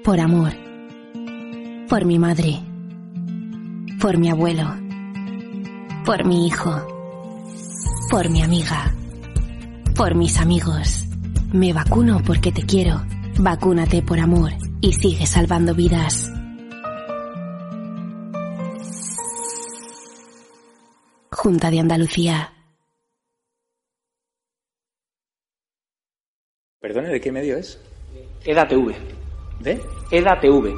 Por amor. Por mi madre. Por mi abuelo. Por mi hijo. Por mi amiga. Por mis amigos. Me vacuno porque te quiero. Vacúnate por amor y sigue salvando vidas. Junta de Andalucía. Perdone, ¿de qué medio es? EDATV. ¿De? EDATV.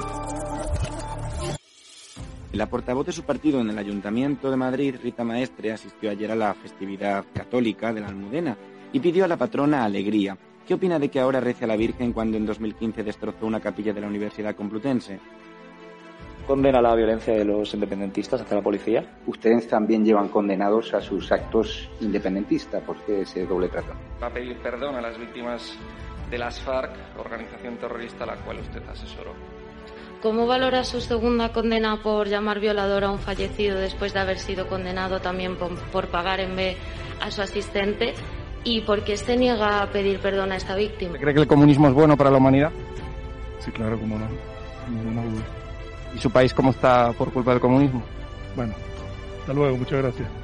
La portavoz de su partido en el Ayuntamiento de Madrid, Rita Maestre, asistió ayer a la festividad católica de la Almudena y pidió a la patrona alegría. ¿Qué opina de que ahora rece a la Virgen cuando en 2015 destrozó una capilla de la Universidad Complutense? condena la violencia de los independentistas hacia la policía. Ustedes también llevan condenados a sus actos independentistas. ¿Por qué ese doble trato? Va a pedir perdón a las víctimas de las FARC, organización terrorista a la cual usted asesoró. ¿Cómo valora su segunda condena por llamar violador a un fallecido después de haber sido condenado también por, por pagar en B a su asistente? ¿Y por qué se niega a pedir perdón a esta víctima? ¿Cree que el comunismo es bueno para la humanidad? Sí, claro, cómo no. Ninguna duda. ¿Y su país cómo está por culpa del comunismo? Bueno, hasta luego, muchas gracias.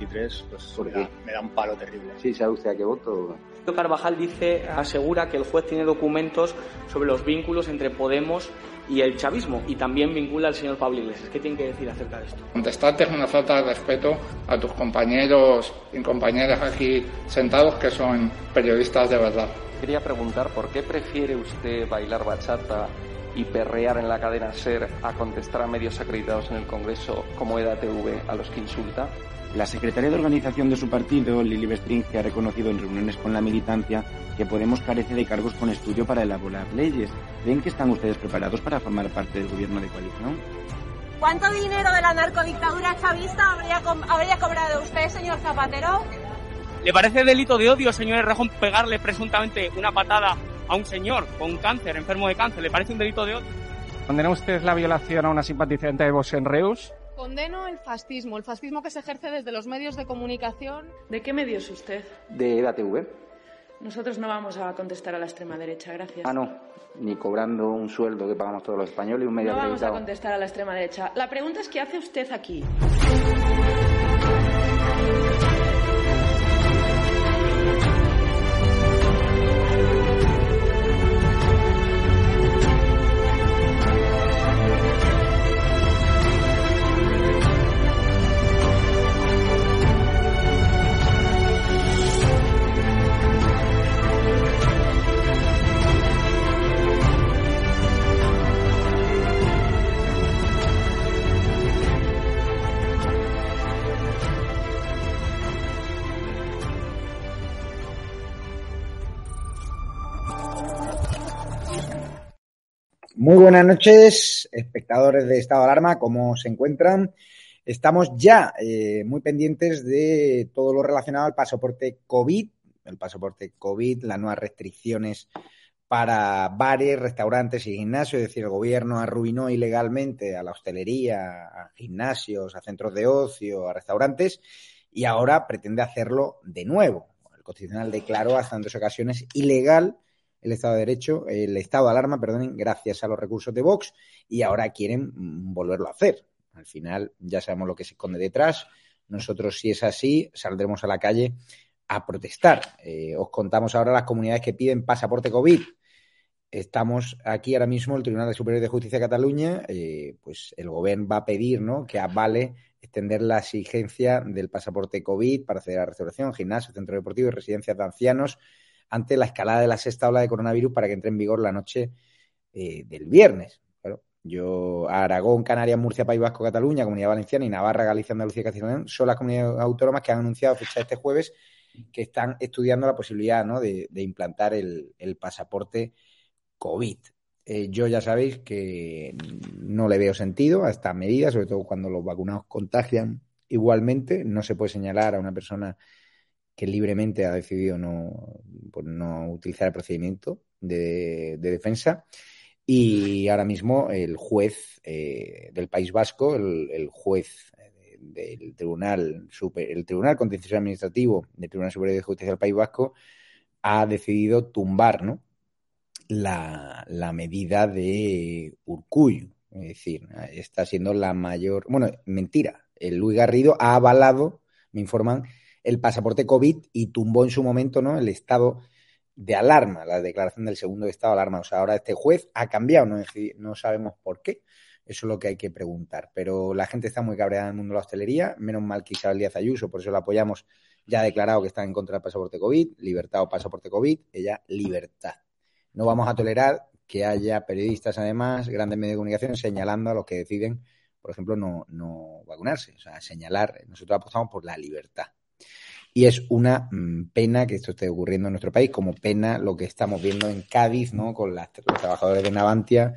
53 pues me da, me da, un palo terrible. Sí, ¿sabe usted a qué voto? Carvajal dice, asegura que el juez tiene documentos sobre los vínculos entre Podemos y el chavismo y también vincula al señor Pablo Iglesias. ¿Qué tiene que decir acerca de esto? Contestarte es una falta de respeto a tus compañeros y compañeras aquí sentados que son periodistas de verdad. Quería preguntar por qué prefiere usted bailar bachata y perrear en la cadena SER a contestar a medios acreditados en el Congreso como EDATV a los que insulta? La secretaria de organización de su partido, Lili Bestring, que ha reconocido en reuniones con la militancia que Podemos carece de cargos con estudio para elaborar leyes. ¿Ven que están ustedes preparados para formar parte del gobierno de coalición? ¿Cuánto dinero de la narcodictadura chavista habría, habría cobrado usted, señor Zapatero? ¿Le parece delito de odio, señor Rejón, pegarle presuntamente una patada a un señor con cáncer, enfermo de cáncer? ¿Le parece un delito de odio? ¿Condena usted la violación a una simpatizante de Vox en Reus? Condeno el fascismo, el fascismo que se ejerce desde los medios de comunicación. ¿De qué medios usted? De EDATV. Nosotros no vamos a contestar a la extrema derecha, gracias. Ah, no, ni cobrando un sueldo que pagamos todos los españoles y un medio No vamos a contestar a la extrema derecha. La pregunta es ¿qué hace usted aquí? Muy buenas noches, espectadores de Estado de Alarma, ¿cómo se encuentran? Estamos ya eh, muy pendientes de todo lo relacionado al pasaporte COVID, el pasaporte COVID, las nuevas restricciones para bares, restaurantes y gimnasios, es decir, el gobierno arruinó ilegalmente a la hostelería, a gimnasios, a centros de ocio, a restaurantes y ahora pretende hacerlo de nuevo. El Constitucional declaró hasta en dos ocasiones ilegal el Estado de Derecho, el Estado de Alarma, perdonen, gracias a los recursos de Vox, y ahora quieren volverlo a hacer. Al final ya sabemos lo que se esconde detrás. Nosotros, si es así, saldremos a la calle a protestar. Eh, os contamos ahora las comunidades que piden pasaporte COVID. Estamos aquí ahora mismo, el Tribunal Superior de Justicia de Cataluña, eh, pues el gobierno va a pedir ¿no? que avale extender la exigencia del pasaporte COVID para acceder a restauración, gimnasio, centro deportivo y residencias de ancianos ante la escalada de la sexta ola de coronavirus para que entre en vigor la noche eh, del viernes. yo, Aragón, Canarias, Murcia, País Vasco, Cataluña, Comunidad Valenciana y Navarra, Galicia, Andalucía y Castilla son las comunidades autónomas que han anunciado fecha este jueves que están estudiando la posibilidad de, implantar el, pasaporte COVID. Eh, yo ya sabéis que no le veo sentido a esta medida, sobre todo cuando los vacunados contagian igualmente. No se puede señalar a una persona que libremente ha decidido no, pues no utilizar el procedimiento de, defensa. Y ahora mismo el juez eh, del País Vasco, el, juez eh, del Tribunal Super, el Tribunal Contencioso Administrativo del Tribunal Superior de Justicia del País Vasco, ha decidido tumbar ¿no? la, la medida de Urcuyo. Es decir, está siendo la mayor. Bueno, mentira. El Luis Garrido ha avalado, me informan, el pasaporte COVID y tumbó en su momento ¿no? el estado de alarma, la declaración del segundo estado de alarma. O sea, ahora este juez ha cambiado, no, no sabemos por qué. Eso es lo que hay que preguntar. Pero la gente está muy cabreada en el mundo de la hostelería. Menos mal que Isabel Díaz Ayuso, por eso la apoyamos, ya ha declarado que está en contra del pasaporte COVID. Libertad o pasaporte COVID. Ella, libertad. No vamos a tolerar que haya periodistas, además, grandes medios de comunicación, señalando a los que deciden, por ejemplo, no, no vacunarse. O sea, señalar, nosotros apostamos por la libertad. Y es una mm, pena que esto esté ocurriendo en nuestro país, como pena lo que estamos viendo en Cádiz, ¿no? Con los trabajadores de Navantia,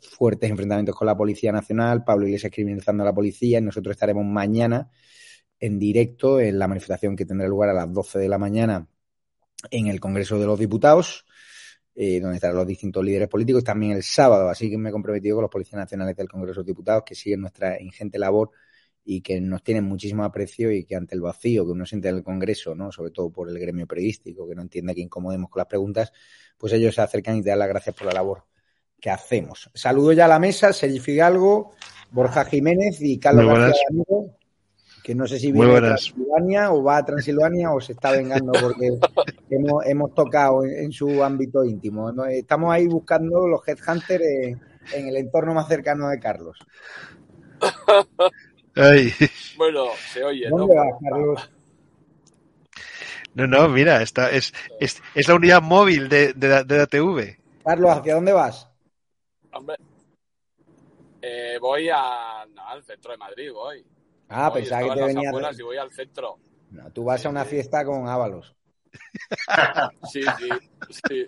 fuertes enfrentamientos con la Policía Nacional, Pablo Iglesias criminalizando a la policía, y nosotros estaremos mañana en directo en la manifestación que tendrá lugar a las 12 de la mañana en el Congreso de los Diputados, eh, donde estarán los distintos líderes políticos, también el sábado, así que me he comprometido con los policías nacionales del Congreso de Diputados que siguen nuestra ingente labor y que nos tienen muchísimo aprecio y que ante el vacío que uno siente en el Congreso, ¿no? sobre todo por el gremio periodístico, que no entiende que incomodemos con las preguntas, pues ellos se acercan y te dan las gracias por la labor que hacemos. Saludo ya a la mesa, Sergio Fidalgo, Borja Jiménez y Carlos García Amigo, que no sé si viene a Transilvania o va a Transilvania o se está vengando porque hemos, hemos, tocado en, su ámbito íntimo. Estamos ahí buscando los headhunters en, en el entorno más cercano de Carlos. Bueno, se oye, ¿no? Carlos? No, no, mira, esta es, es, es la unidad móvil de, de, de, la TV. Carlos, ¿hacia dónde vas? Hombre, eh, voy a, al centro de Madrid, voy. Ah, pensaba que te venía. y voy al centro. No, tú vas a una fiesta con Ábalos. sí, sí, sí.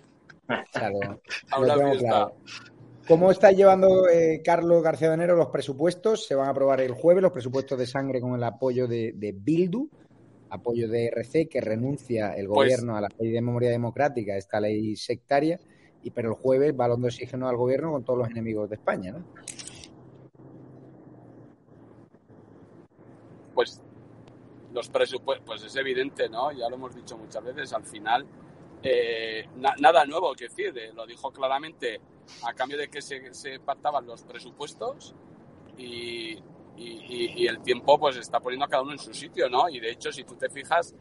Claro, a una fiesta. Claro. ¿Cómo está llevando eh, Carlos García de Enero los presupuestos? Se van a aprobar el jueves los presupuestos de sangre con el apoyo de, Bildu, apoyo de RC, que renuncia el pues gobierno a la ley de memoria democrática, esta ley sectaria, y pero el jueves balón de oxígeno al gobierno con todos los enemigos de España, ¿no? Pues los presupuestos, pues es evidente, ¿no? Ya lo hemos dicho muchas veces, al final eh, nada nuevo que decir, eh, lo dijo claramente a cambio de que se, se pactaban los presupuestos y, el tiempo pues está poniendo a cada uno en su sitio, ¿no? Y de hecho, si tú te fijas,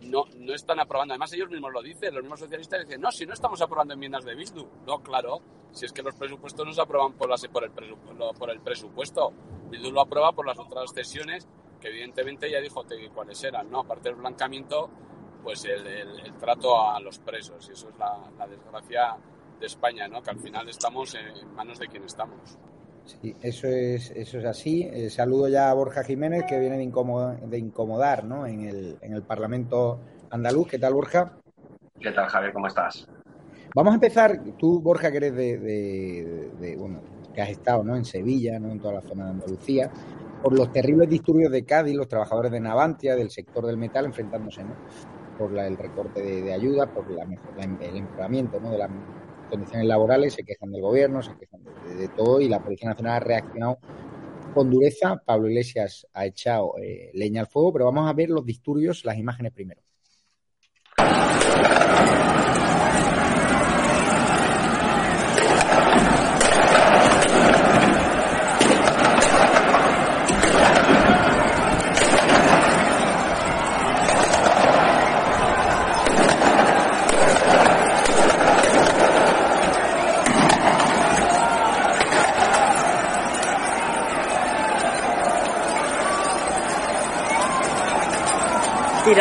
no, no están aprobando. Además, ellos mismos lo dicen, los mismos socialistas dicen, no, si no estamos aprobando enmiendas de Bildu. No, claro, si es que los presupuestos no se aprueban por, por, el, por el presupuesto. Bildu lo aprueba por las otras cesiones que evidentemente ya dijo cuáles eran, ¿no? Aparte del blancamiento, pues el, el, trato a los presos. Y eso es la, la desgracia de España, ¿no? Que al final estamos en manos de quien estamos. Sí, eso es, eso es así. Eh, saludo ya a Borja Jiménez, que viene de, incomodar, de incomodar ¿no? en, el, en el Parlamento andaluz. ¿Qué tal, Borja? ¿Qué tal, Javier? ¿Cómo estás? Vamos a empezar, tú, Borja, que eres de, de, bueno, que has estado ¿no? en Sevilla, ¿no? en toda la zona de Andalucía, por los terribles disturbios de Cádiz, los trabajadores de Navantia, del sector del metal, enfrentándose ¿no? Por la, el recorte de, ayuda, por la, el empeoramiento ¿no? de la condiciones laborales, se quejan del gobierno, se quejan de, todo y la Policía Nacional ha reaccionado con dureza. Pablo Iglesias ha echado eh, leña al fuego, pero vamos a ver los disturbios, las imágenes primero.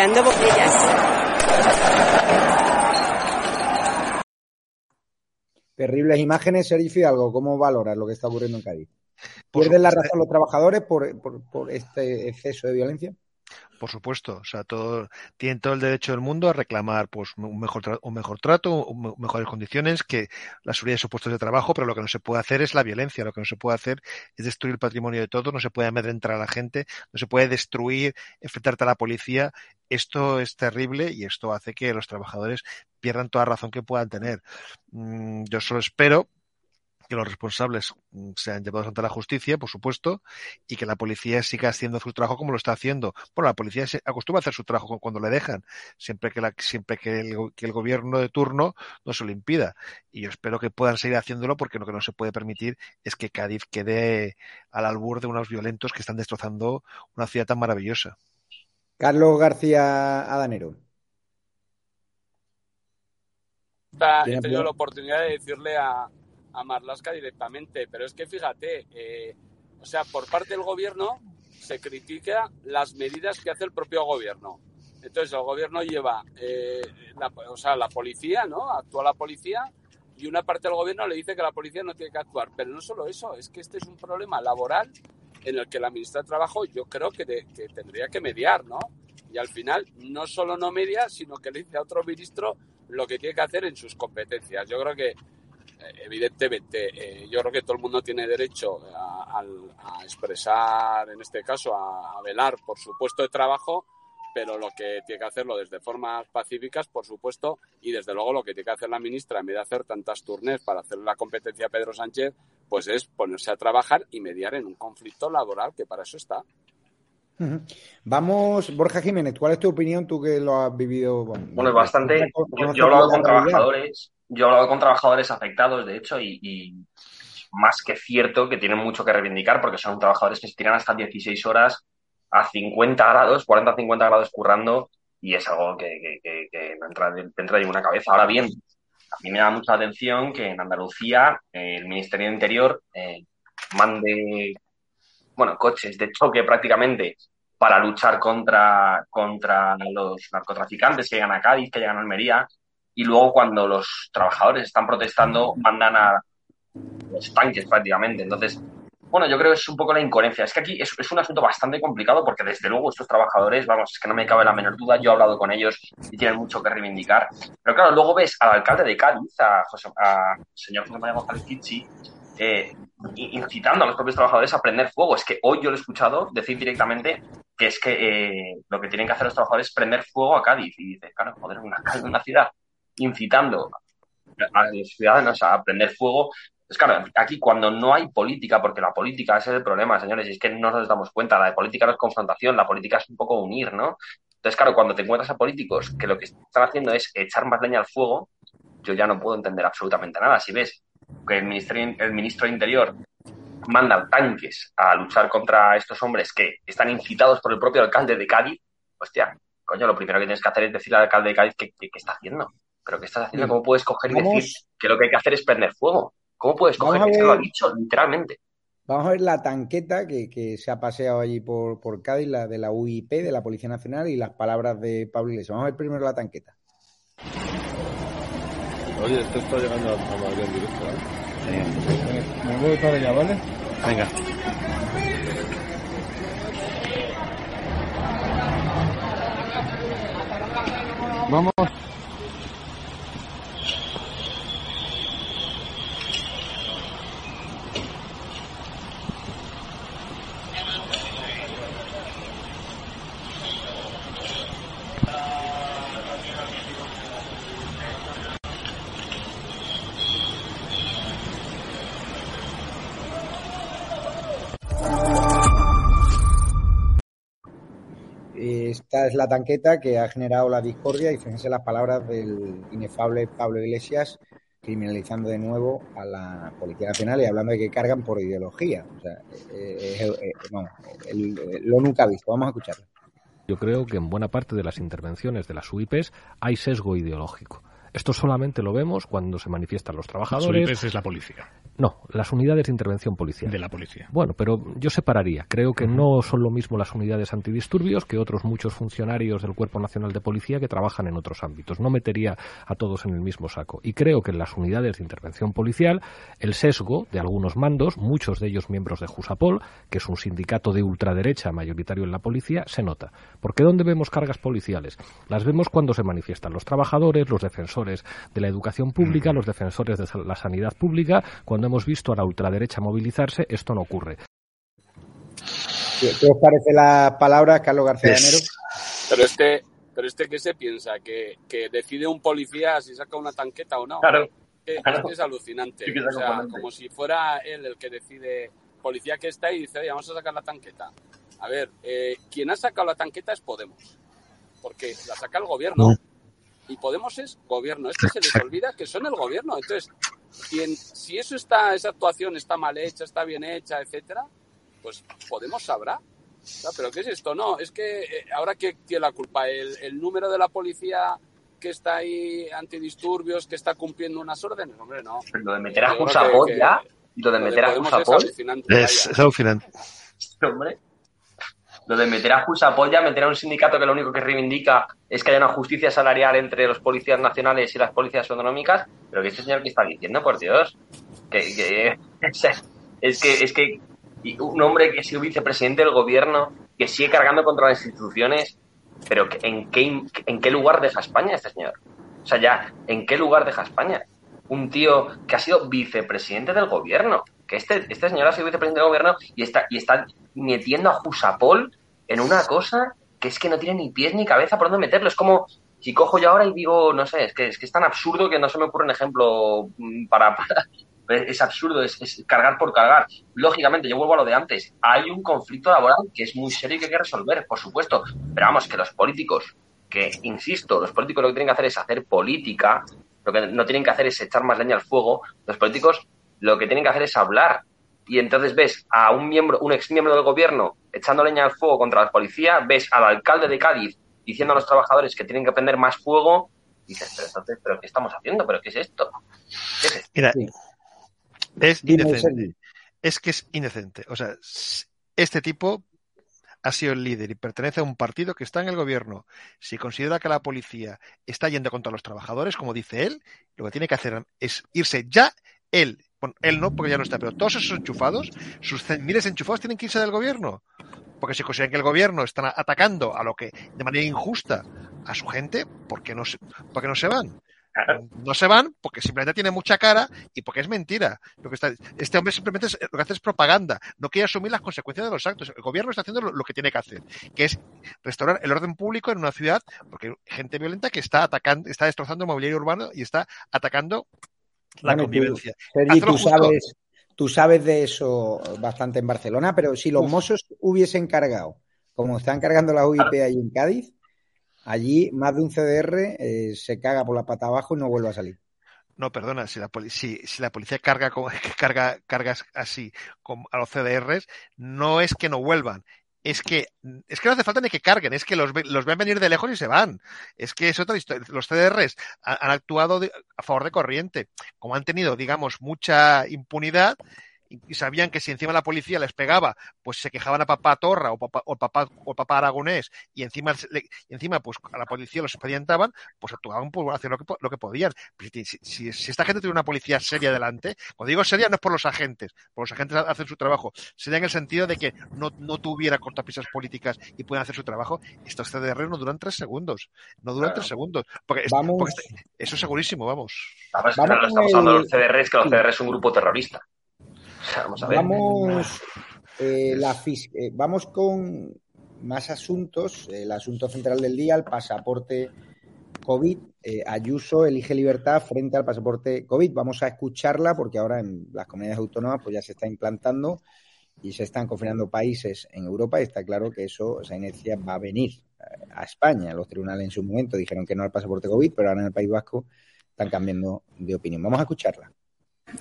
Tirando botellas. Terribles imágenes, Sergio Fidalgo. ¿Cómo valoras lo que está ocurriendo en Cádiz? ¿Pierden la razón los trabajadores por, por, por este exceso de violencia? Por supuesto. O sea, todo, tienen todo el derecho del mundo a reclamar pues, un, mejor un mejor trato, un, mejores condiciones, que la seguridad de sus puestos de trabajo, pero lo que no se puede hacer es la violencia, lo que no se puede hacer es destruir el patrimonio de todos, no se puede amedrentar a la gente, no se puede destruir, enfrentarte a la policía. Esto es terrible y esto hace que los trabajadores pierdan toda razón que puedan tener. Mm, yo solo espero que los responsables mm, sean llevados ante la justicia, por supuesto, y que la policía siga haciendo su trabajo como lo está haciendo. Bueno, la policía se acostumbra a hacer su trabajo cuando le dejan, siempre que, la, siempre que el, que el gobierno de turno no se lo impida. Y yo espero que puedan seguir haciéndolo porque lo que no se puede permitir es que Cádiz quede al albur de unos violentos que están destrozando una ciudad tan maravillosa. Carlos García Adanero. He tenido la oportunidad de decirle a, a Marlaska directamente. Pero es que fíjate, eh, o sea, por parte del gobierno se critica las medidas que hace el propio gobierno. Entonces el gobierno lleva, eh, la, o sea, la policía, ¿no? Actúa la policía y una parte del gobierno le dice que la policía no tiene que actuar. Pero no solo eso, es que este es un problema laboral en el que la ministra de Trabajo yo creo que, que tendría que mediar, ¿no? Y al final no solo no media, sino que le dice a otro ministro lo que tiene que hacer en sus competencias. Yo creo que evidentemente, eh, yo creo que todo el mundo tiene derecho a, expresar, en este caso, a, velar por su puesto de trabajo, pero lo que tiene que hacerlo desde formas pacíficas, por supuesto, y desde luego lo que tiene que hacer la ministra, en vez de hacer tantas turnes para hacer la competencia a Pedro Sánchez, pues es ponerse a trabajar y mediar en un conflicto laboral, que para eso está. Vamos, Borja Jiménez, ¿cuál es tu opinión tú que lo has vivido? Bueno, es bastante. Yo, he hablado con trabajadores, yo he hablado con trabajadores afectados, de hecho, y, más que cierto que tienen mucho que reivindicar porque son trabajadores que se tiran hasta 16 horas a 50 grados, 40 50 grados currando y es algo que, no entra dentro de ninguna cabeza. Ahora bien, a mí me da mucha atención que en Andalucía el Ministerio de Interior eh, mande bueno, coches de choque prácticamente para luchar contra, contra los narcotraficantes que llegan a Cádiz, que llegan a Almería, y luego cuando los trabajadores están protestando mandan a los tanques prácticamente. Entonces, bueno, yo creo que es un poco la incoherencia. Es que aquí es, es, un asunto bastante complicado porque desde luego estos trabajadores, vamos, es que no me cabe la menor duda, yo he hablado con ellos y tienen mucho que reivindicar. Pero claro, luego ves al alcalde de Cádiz, a, José, a señor José María González Kichi, eh, incitando a los propios trabajadores a prender fuego. Es que hoy yo lo he escuchado decir directamente que es que eh, lo que tienen que hacer los trabajadores es prender fuego a Cádiz. Y dice, claro, joder, una, una ciudad incitando a los ciudadanos a prender fuego. Pues claro, aquí cuando no hay política, porque la política es el problema, señores, y es que no nos damos cuenta, la política no es confrontación, la política es un poco unir, ¿no? Entonces, claro, cuando te encuentras a políticos que lo que están haciendo es echar más leña al fuego, yo ya no puedo entender absolutamente nada. Si ves que el, el ministro de Interior manda tanques a luchar contra estos hombres que están incitados por el propio alcalde de Cádiz, hostia, coño, lo primero que tienes que hacer es decirle al alcalde de Cádiz qué, está haciendo. ¿Pero qué estás haciendo? ¿Cómo puedes coger y decir que lo que hay que hacer es prender fuego? ¿Cómo puedes coger? Ver... lo ha dicho literalmente. Vamos a ver la tanqueta que, que se ha paseado allí por, por, Cádiz, la de la UIP, de la Policía Nacional, y las palabras de Pablo Iglesias. Vamos a ver primero la tanqueta. Oye, esto está llegando a Madrid en directo, ¿eh? Me voy para allá, ¿vale? Venga. Vamos. Es la tanqueta que ha generado la discordia y fíjense las palabras del inefable Pablo Iglesias criminalizando de nuevo a la Policía Nacional y hablando de que cargan por ideología. O sea, eh, eh, eh, lo nunca visto. Vamos a escucharlo. Yo creo que en buena parte de las intervenciones de las UIPs hay sesgo ideológico. Esto solamente lo vemos cuando se manifiestan los trabajadores. es la policía. No, las unidades de intervención policial. De la policía. Bueno, pero yo separaría. Creo que no son lo mismo las unidades antidisturbios que otros muchos funcionarios del Cuerpo Nacional de Policía que trabajan en otros ámbitos. No metería a todos en el mismo saco. Y creo que en las unidades de intervención policial el sesgo de algunos mandos, muchos de ellos miembros de Jusapol, que es un sindicato de ultraderecha mayoritario en la policía, se nota. Porque ¿dónde vemos cargas policiales? Las vemos cuando se manifiestan los trabajadores, los defensores de la educación pública, los defensores de la sanidad pública. Cuando hemos visto a la ultraderecha movilizarse, esto no ocurre. ¿Qué os parece la palabra, Carlos García? Pero este, pero este que se piensa que, que, decide un policía si saca una tanqueta o no. Claro. Es, es alucinante. o sea, como si fuera él el que decide, policía que está y dice, oye, vamos a sacar la tanqueta. A ver, eh, quien ha sacado la tanqueta es Podemos. Porque la saca el gobierno. Y Podemos es gobierno. Es que se les olvida que son el gobierno. Entonces, quien, si eso está, esa actuación está mal hecha, está bien hecha, etcétera, pues Podemos sabrá. ¿Pero qué es esto? No, es que eh, ahora que tiene la culpa el, el, número de la policía que está ahí antidisturbios, que está cumpliendo unas órdenes, hombre, no. Pero lo de meter a Jusapol ya, lo de meter a Jusapol es, es alucinante. Hombre, lo de meter a Jusapol ya, meter a un sindicato que lo único que reivindica es que haya una justicia salarial entre los policías nacionales y las policías autonómicas, pero que este señor que está diciendo, por Dios, que es que es que un hombre que ha sido vicepresidente del gobierno, que sigue cargando contra las instituciones, pero ¿en qué, ¿en qué lugar deja España este señor? O sea, ya, ¿en qué lugar deja España? Un tío que ha sido vicepresidente del gobierno, que este, este señor ha sido vicepresidente del gobierno y está, y está metiendo a Jusapol en una cosa que es que no tiene ni pies ni cabeza por dónde meterlo. Es como si cojo yo ahora y digo, no sé, es que es, que es tan absurdo que no se me ocurre un ejemplo para, para es absurdo, es, cargar por cargar. Lógicamente, yo vuelvo a lo de antes, hay un conflicto laboral que es muy serio y que hay que resolver, por supuesto, pero vamos, que los políticos, que insisto, los políticos lo que tienen que hacer es hacer política, lo que no tienen que hacer es echar más leña al fuego, los políticos lo que tienen que hacer es hablar. Y entonces ves a un miembro, un ex miembro del gobierno echando leña al fuego contra la policía, ves al alcalde de Cádiz diciendo a los trabajadores que tienen que prender más fuego, y dices, pero entonces, ¿pero qué estamos haciendo? ¿Pero qué es esto? ¿Qué es esto? Mira, es indecente. Es que es indecente. O sea, este tipo ha sido el líder y pertenece a un partido que está en el gobierno. Si considera que la policía está yendo contra los trabajadores, como dice él, lo que tiene que hacer es irse ya él. Bueno, él no, porque ya no está, pero todos esos enchufados, sus miles de enchufados tienen que irse del gobierno. Porque si consideran que el gobierno está atacando a lo que de manera injusta a su gente, ¿por qué no se, por qué no se van? No se van porque simplemente tiene mucha cara y porque es mentira. Lo que está, este hombre simplemente es, lo que hace es propaganda. No quiere asumir las consecuencias de los actos. El gobierno está haciendo lo, que tiene que hacer, que es restaurar el orden público en una ciudad porque hay gente violenta que está atacando, está destrozando el mobiliario urbano y está atacando la convivencia. Tú, sabes, tú sabes de eso bastante en Barcelona, pero si los mozos hubiesen cargado, como están cargando la UIP ahí en Cádiz, Allí más de un CDR eh, se caga por la pata abajo y no vuelve a salir. No, perdona, si la, si, si la policía carga, con, carga cargas así con, a los CDRs, no es que no vuelvan, es que es que no hace falta ni que carguen, es que los, los ven venir de lejos y se van. Es que es otra historia. Los CDRs han, han actuado a favor de corriente. Como han tenido, digamos, mucha impunidad, y sabían que si encima la policía les pegaba, pues se quejaban a papá Torra o papá, o papá, o papá Aragonés y encima, encima pues a la policía los expedientaban, pues actuaban por hacer lo que, lo que podían. Si, si, esta gente tiene una policía seria delante, cuando digo seria no es por los agentes, por los agentes hacen su trabajo, sería en el sentido de que no, no tuviera cortapisas políticas y pueden hacer su trabajo, estos CDR no duran tres segundos, no duran tres segundos, porque, porque, eso es segurísimo, vamos. Vamos, vamos claro, estamos hablando de los CDR, es que los CDR es un grupo terrorista. Vamos, a ver. Vamos, eh, la, eh, vamos con más asuntos. El asunto central del día, el pasaporte COVID. Eh, Ayuso elige libertad frente al pasaporte COVID. Vamos a escucharla porque ahora en las comunidades autónomas pues ya se está implantando y se están confinando países en Europa y está claro que eso, esa inercia va a venir a España. Los tribunales en su momento dijeron que no al pasaporte COVID, pero ahora en el País Vasco están cambiando de opinión. Vamos a escucharla.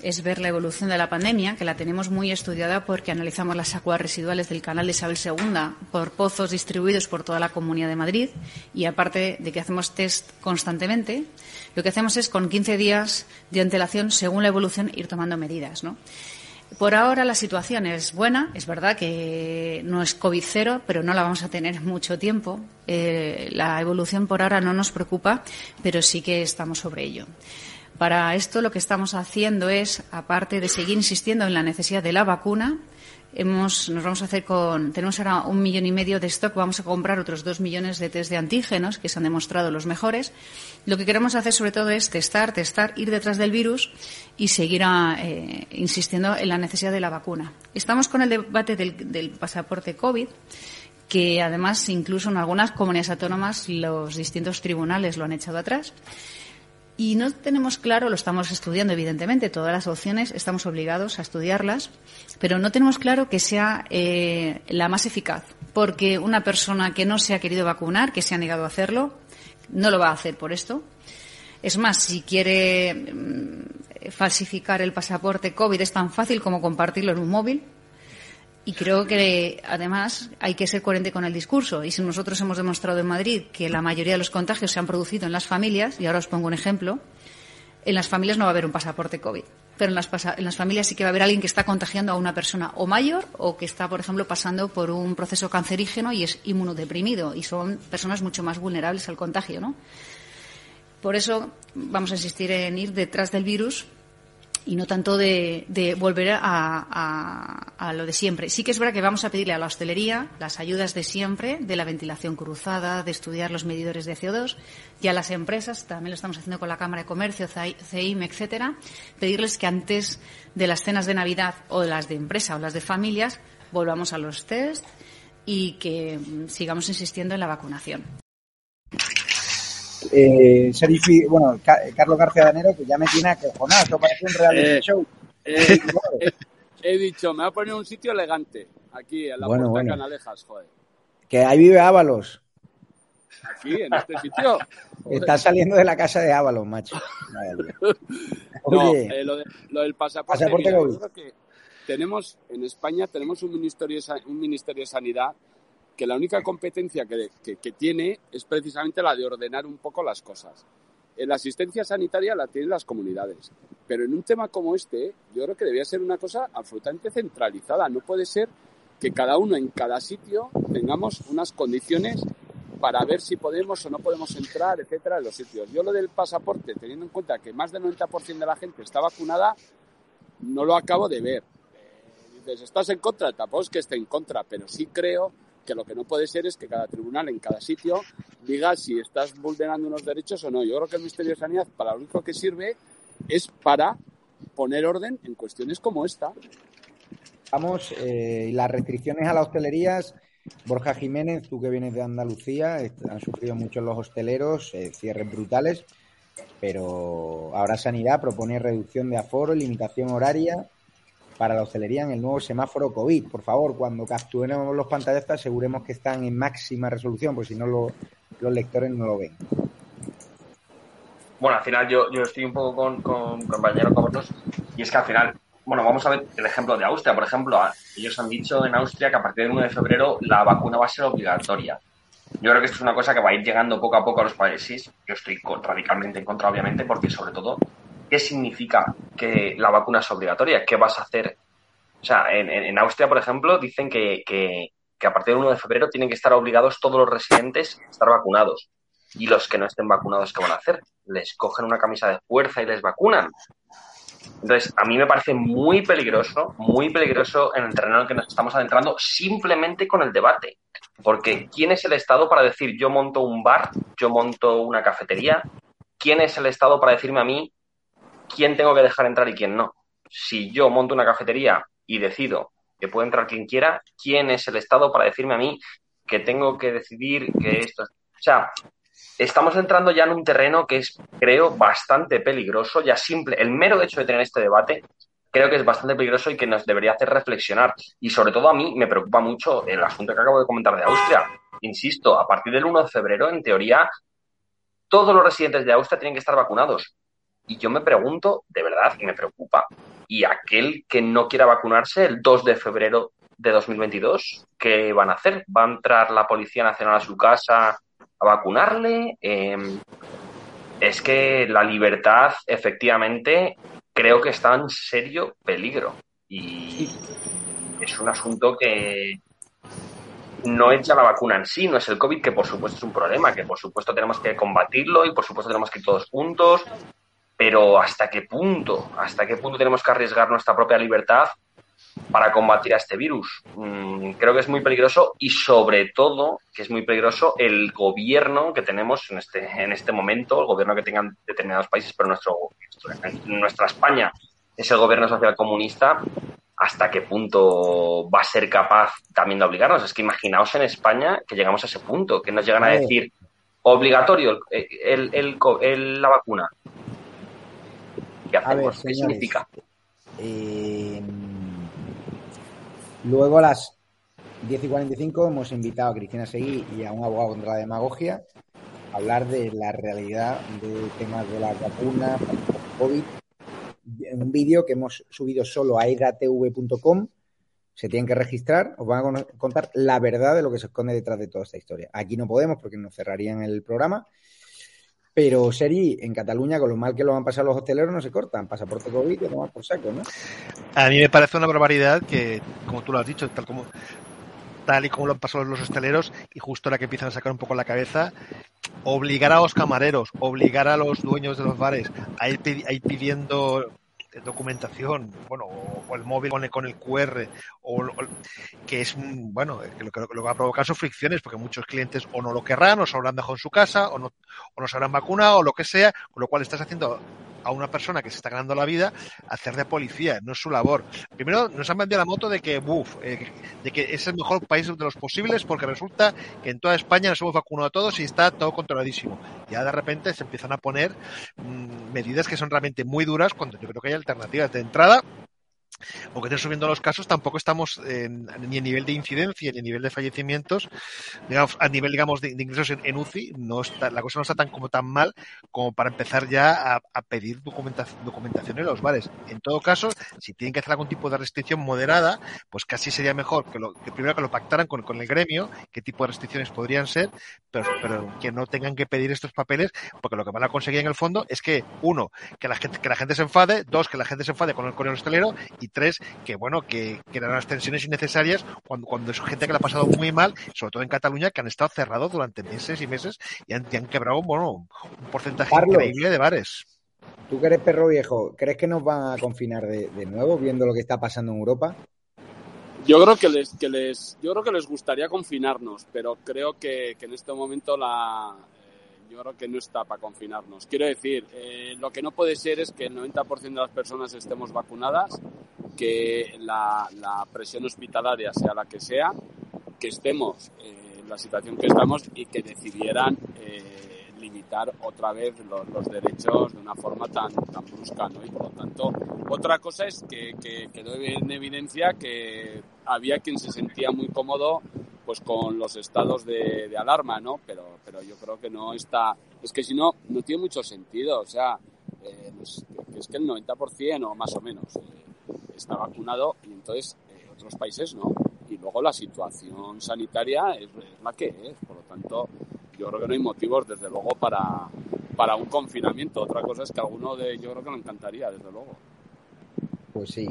Es ver la evolución de la pandemia, que la tenemos muy estudiada porque analizamos las aguas residuales del canal de Isabel II por pozos distribuidos por toda la Comunidad de Madrid y aparte de que hacemos test constantemente, lo que hacemos es con 15 días de antelación, según la evolución, ir tomando medidas. Por ahora la situación es buena, es verdad que no es COVID cero, pero no la vamos a tener mucho tiempo. Eh, la evolución por ahora no nos preocupa, pero sí que estamos sobre ello. Para esto lo que estamos haciendo es, aparte de seguir insistiendo en la necesidad de la vacuna, tenemos ahora un millón y medio de stock, vamos a comprar otros dos millones de test de antígenos que se han demostrado los mejores. Lo que queremos hacer sobre todo es testar, testar, ir detrás del virus y seguir eh, insistiendo en la necesidad de la vacuna. Estamos con el debate del, del pasaporte COVID que además incluso en algunas comunidades autónomas los distintos tribunales lo han echado atrás. Y no tenemos claro, lo estamos estudiando evidentemente, todas las opciones, estamos obligados a estudiarlas, pero no tenemos claro que sea eh, la más eficaz, porque una persona que no se ha querido vacunar, que se ha negado a hacerlo, no lo va a hacer por esto. Es más, si quiere mm, falsificar el pasaporte COVID es tan fácil como compartirlo en un móvil, y creo que, además, hay que ser coherente con el discurso. Y si nosotros hemos demostrado en Madrid que la mayoría de los contagios se han producido en las familias, y ahora os pongo un ejemplo, en las familias no va a haber un pasaporte COVID. Pero en las, en las familias sí que va a haber alguien que está contagiando a una persona o mayor o que está, por ejemplo, pasando por un proceso cancerígeno y es inmunodeprimido. Y son personas mucho más vulnerables al contagio, ¿no? Por eso vamos a insistir en ir detrás del virus y no tanto de, volver a, lo de siempre. Sí que es verdad que vamos a pedirle a la hostelería las ayudas de siempre, de la ventilación cruzada, de estudiar los medidores de CO2, y a las empresas, también lo estamos haciendo con la Cámara de Comercio, CEIM, etcétera, pedirles que antes de las cenas de Navidad o de las de empresa o las de familias, volvamos a los test y que sigamos insistiendo en la vacunación eh, bueno, Carlos García Danero, que ya me tiene acojonado, esto parece un reality eh, show. Eh, he dicho, me voy a poner un sitio elegante, aquí, en la puerta de Canalejas, joder. Que ahí vive Ábalos. Aquí, en este sitio. Está saliendo de la casa de Ábalos, macho. no, eh, lo, del pasaporte, que tenemos, en España tenemos un ministerio, un ministerio de Sanidad que la única competencia que, tiene es precisamente la de ordenar un poco las cosas. La asistencia sanitaria la tienen las comunidades, pero en un tema como este yo creo que debía ser una cosa absolutamente centralizada. No puede ser que cada uno en cada sitio tengamos unas condiciones para ver si podemos o no podemos entrar, etcétera, en los sitios. Yo lo del pasaporte, teniendo en cuenta que más del 90% de la gente está vacunada, no lo acabo de ver. Eh, dices, ¿estás en contra? Tampoco es que esté en contra, pero sí creo que lo que no puede ser es que cada tribunal en cada sitio diga si estás vulnerando unos derechos o no. Yo creo que el Ministerio de Sanidad para lo único que sirve es para poner orden en cuestiones como esta. Vamos, eh, las restricciones a las hostelerías, Borja Jiménez, tú que vienes de Andalucía, han sufrido mucho los hosteleros, eh, cierres brutales, pero ahora Sanidad propone reducción de aforo, limitación horaria para la hostelería en el nuevo semáforo COVID. Por favor, cuando capturemos los pantallas aseguremos que están en máxima resolución, porque si no los lectores no lo ven. Bueno, al final yo, yo estoy un poco con, con compañero Cobertos y es que al final, bueno, vamos a ver el ejemplo de Austria, por ejemplo. Ellos han dicho en Austria que a partir del 1 de febrero la vacuna va a ser obligatoria. Yo creo que esto es una cosa que va a ir llegando poco a poco a los países. Yo estoy radicalmente en contra, obviamente, porque sobre todo ¿qué significa que la vacuna es obligatoria? ¿Qué vas a hacer? O sea, en, Austria, por ejemplo, dicen que, a partir del 1 de febrero tienen que estar obligados todos los residentes a estar vacunados. Y los que no estén vacunados, ¿qué van a hacer? Les cogen una camisa de fuerza y les vacunan. Entonces, a mí me parece muy peligroso, muy peligroso en el terreno en el que nos estamos adentrando simplemente con el debate. Porque ¿quién es el Estado para decir yo monto un bar, yo monto una cafetería? ¿Quién es el Estado para decirme a mí quién tengo que dejar entrar y quién no. Si yo monto una cafetería y decido que puede entrar quien quiera, ¿quién es el Estado para decirme a mí que tengo que decidir que esto... O sea, estamos entrando ya en un terreno que es, creo, bastante peligroso, ya simple. El mero hecho de tener este debate creo que es bastante peligroso y que nos debería hacer reflexionar. Y sobre todo a mí me preocupa mucho el asunto que acabo de comentar de Austria. Insisto, a partir del 1 de febrero, en teoría, todos los residentes de Austria tienen que estar vacunados Y yo me pregunto, de verdad, y me preocupa, ¿y aquel que no quiera vacunarse el 2 de febrero de 2022, qué van a hacer? ¿Va a entrar la Policía Nacional a su casa a vacunarle? Em, es que la libertad, efectivamente, creo que está en serio peligro. Y es un asunto que no es ya la vacuna en sí, no es el COVID, que por supuesto es un problema, que por supuesto tenemos que combatirlo y por supuesto tenemos que ir todos juntos, pero ¿hasta qué punto? ¿Hasta qué punto tenemos que arriesgar nuestra propia libertad para combatir a este virus? Mm, creo que es muy peligroso y sobre todo que es muy peligroso el gobierno que tenemos en este, en este momento, el gobierno que tengan determinados países, pero nuestro, nuestra España es el gobierno social comunista hasta qué punto va a ser capaz también de obligarnos. Es que imaginaos en España que llegamos a ese punto, que nos llegan a decir obligatorio el, la vacuna. ¿Qué hacemos? ¿Qué significa? Eh, luego a las 10 y 45 hemos invitado a Cristina Seguí y a un abogado contra la demagogia a hablar de la realidad de temas de la vacuna, COVID un vídeo que hemos subido solo a edatv.com. Se tienen que registrar, os van a contar la verdad de lo que se esconde detrás de toda esta historia. Aquí no podemos porque nos cerrarían el programa. Pero, Seri, en Cataluña, con lo mal que lo han pasado los hosteleros, no se cortan. Pasaporte COVID y más por saco, ¿no? A mí me parece una barbaridad que, como tú lo has dicho, tal como tal y como lo han pasado los hosteleros, y justo la que empiezan a sacar un poco la cabeza, obligar a los camareros, obligar a los dueños de los bares a ir, pidiendo documentación, bueno, o, el móvil con el, con el QR, o, que es, bueno, que lo, que va a provocar son fricciones, porque muchos clientes o no lo querrán, o se habrán dejado en su casa, o no, o no se habrán vacunado, o lo que sea, con lo cual estás haciendo a una persona que se está ganando la vida hacer de policía, no es su labor. Primero nos han vendido la moto de que, buf, eh, de que es el mejor país de los posibles porque resulta que en toda España nos hemos vacunado a todos y está todo controladísimo. Ya de repente se empiezan a poner mm, medidas que son realmente muy duras cuando yo creo que hay alternativas de entrada aunque estén subiendo los casos, tampoco estamos ni a nivel de incidencia ni a nivel de fallecimientos, digamos, a nivel, digamos, de, ingresos en, UCI, no está, la cosa no está tan como tan mal como para empezar ya a, pedir documentación, documentación en los bares. En todo caso, si tienen que hacer algún tipo de restricción moderada, pues casi sería mejor que, lo, que primero que lo pactaran con, con, el gremio, qué tipo de restricciones podrían ser, pero, pero que no tengan que pedir estos papeles, porque lo que van a conseguir en el fondo es que, uno, que la gente, que la gente se enfade, dos, que la gente se enfade con el, con el hostelero y tres, que bueno, que, que eran las tensiones innecesarias cuando, cuando es gente que la ha pasado muy mal, sobre todo en Cataluña, que han estado cerrados durante meses y meses y han, quebrado bueno, un porcentaje increíble de bares. Tú que eres perro viejo, ¿crees que nos van a confinar de, nuevo viendo lo que está pasando en Europa? Yo creo que les, que les, yo creo que les gustaría confinarnos, pero creo que, que en este momento la, yo creo que no está para confinarnos. Quiero decir, eh, lo que no puede ser es que el 90% de las personas estemos vacunadas, que la, presión hospitalaria sea la que sea, que estemos eh, en la situación que estamos y que decidieran eh, limitar otra vez los, derechos de una forma tan, tan brusca. ¿no? Y por lo tanto, otra cosa es que, que quedó en evidencia que había quien se sentía muy cómodo pues con los estados de, alarma, ¿no? Pero, pero yo creo que no está, es que si no, no tiene mucho sentido, o sea, eh, es que el 90% o más o menos eh, está vacunado y entonces eh, otros países no. Y luego la situación sanitaria es, la que es, por lo tanto, yo creo que no hay motivos, desde luego, para, para un confinamiento. Otra cosa es que alguno de, yo creo que lo encantaría, desde luego. Pues sí,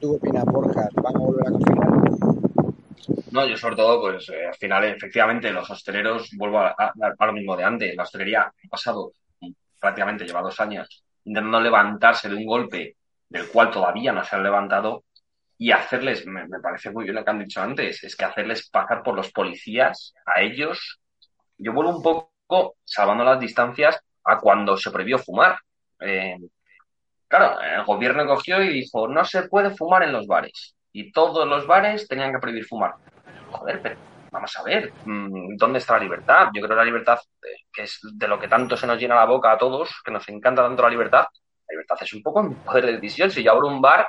¿tú qué opinas, Borja? ¿Van a volver a confinar? No, yo sobre todo, pues eh, al final, efectivamente, los hosteleros, vuelvo a, lo mismo de antes, la hostelería ha pasado prácticamente, lleva dos años, intentando levantarse de un golpe del cual todavía no se han levantado y hacerles, me, parece muy bien lo que han dicho antes, es que hacerles pasar por los policías a ellos. Yo vuelvo un poco, salvando las distancias, a cuando se prohibió fumar. Eh, claro, el gobierno cogió y dijo, no se puede fumar en los bares y todos los bares tenían que prohibir fumar. Joder, pero vamos a ver, mm, ¿dónde está la libertad? Yo creo que la libertad, eh, que es de lo que tanto se nos llena la boca a todos, que nos encanta tanto la libertad, la libertad es un poco un poder de decisión. Si yo abro un bar,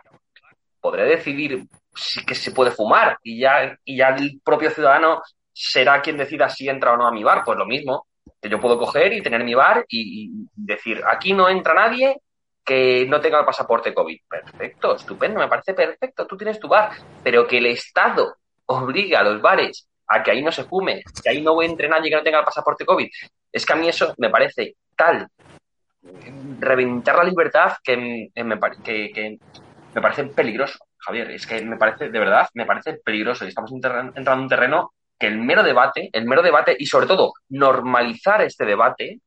podré decidir si que se puede fumar y ya, y ya el propio ciudadano será quien decida si entra o no a mi bar. Pues lo mismo, que yo puedo coger y tener mi bar y decir, aquí no entra nadie que no tenga el pasaporte COVID. Perfecto, estupendo, me parece perfecto, tú tienes tu bar, pero que el Estado obligue a los bares a que ahí no se fume, que ahí no entre nadie que no tenga el pasaporte COVID. Es que a mí eso me parece tal reventar la libertad que, me, que, me parece peligroso, Javier. Es que me parece, de verdad, me parece peligroso y estamos entrando en un terreno que el mero debate, el mero debate y sobre todo normalizar este debate,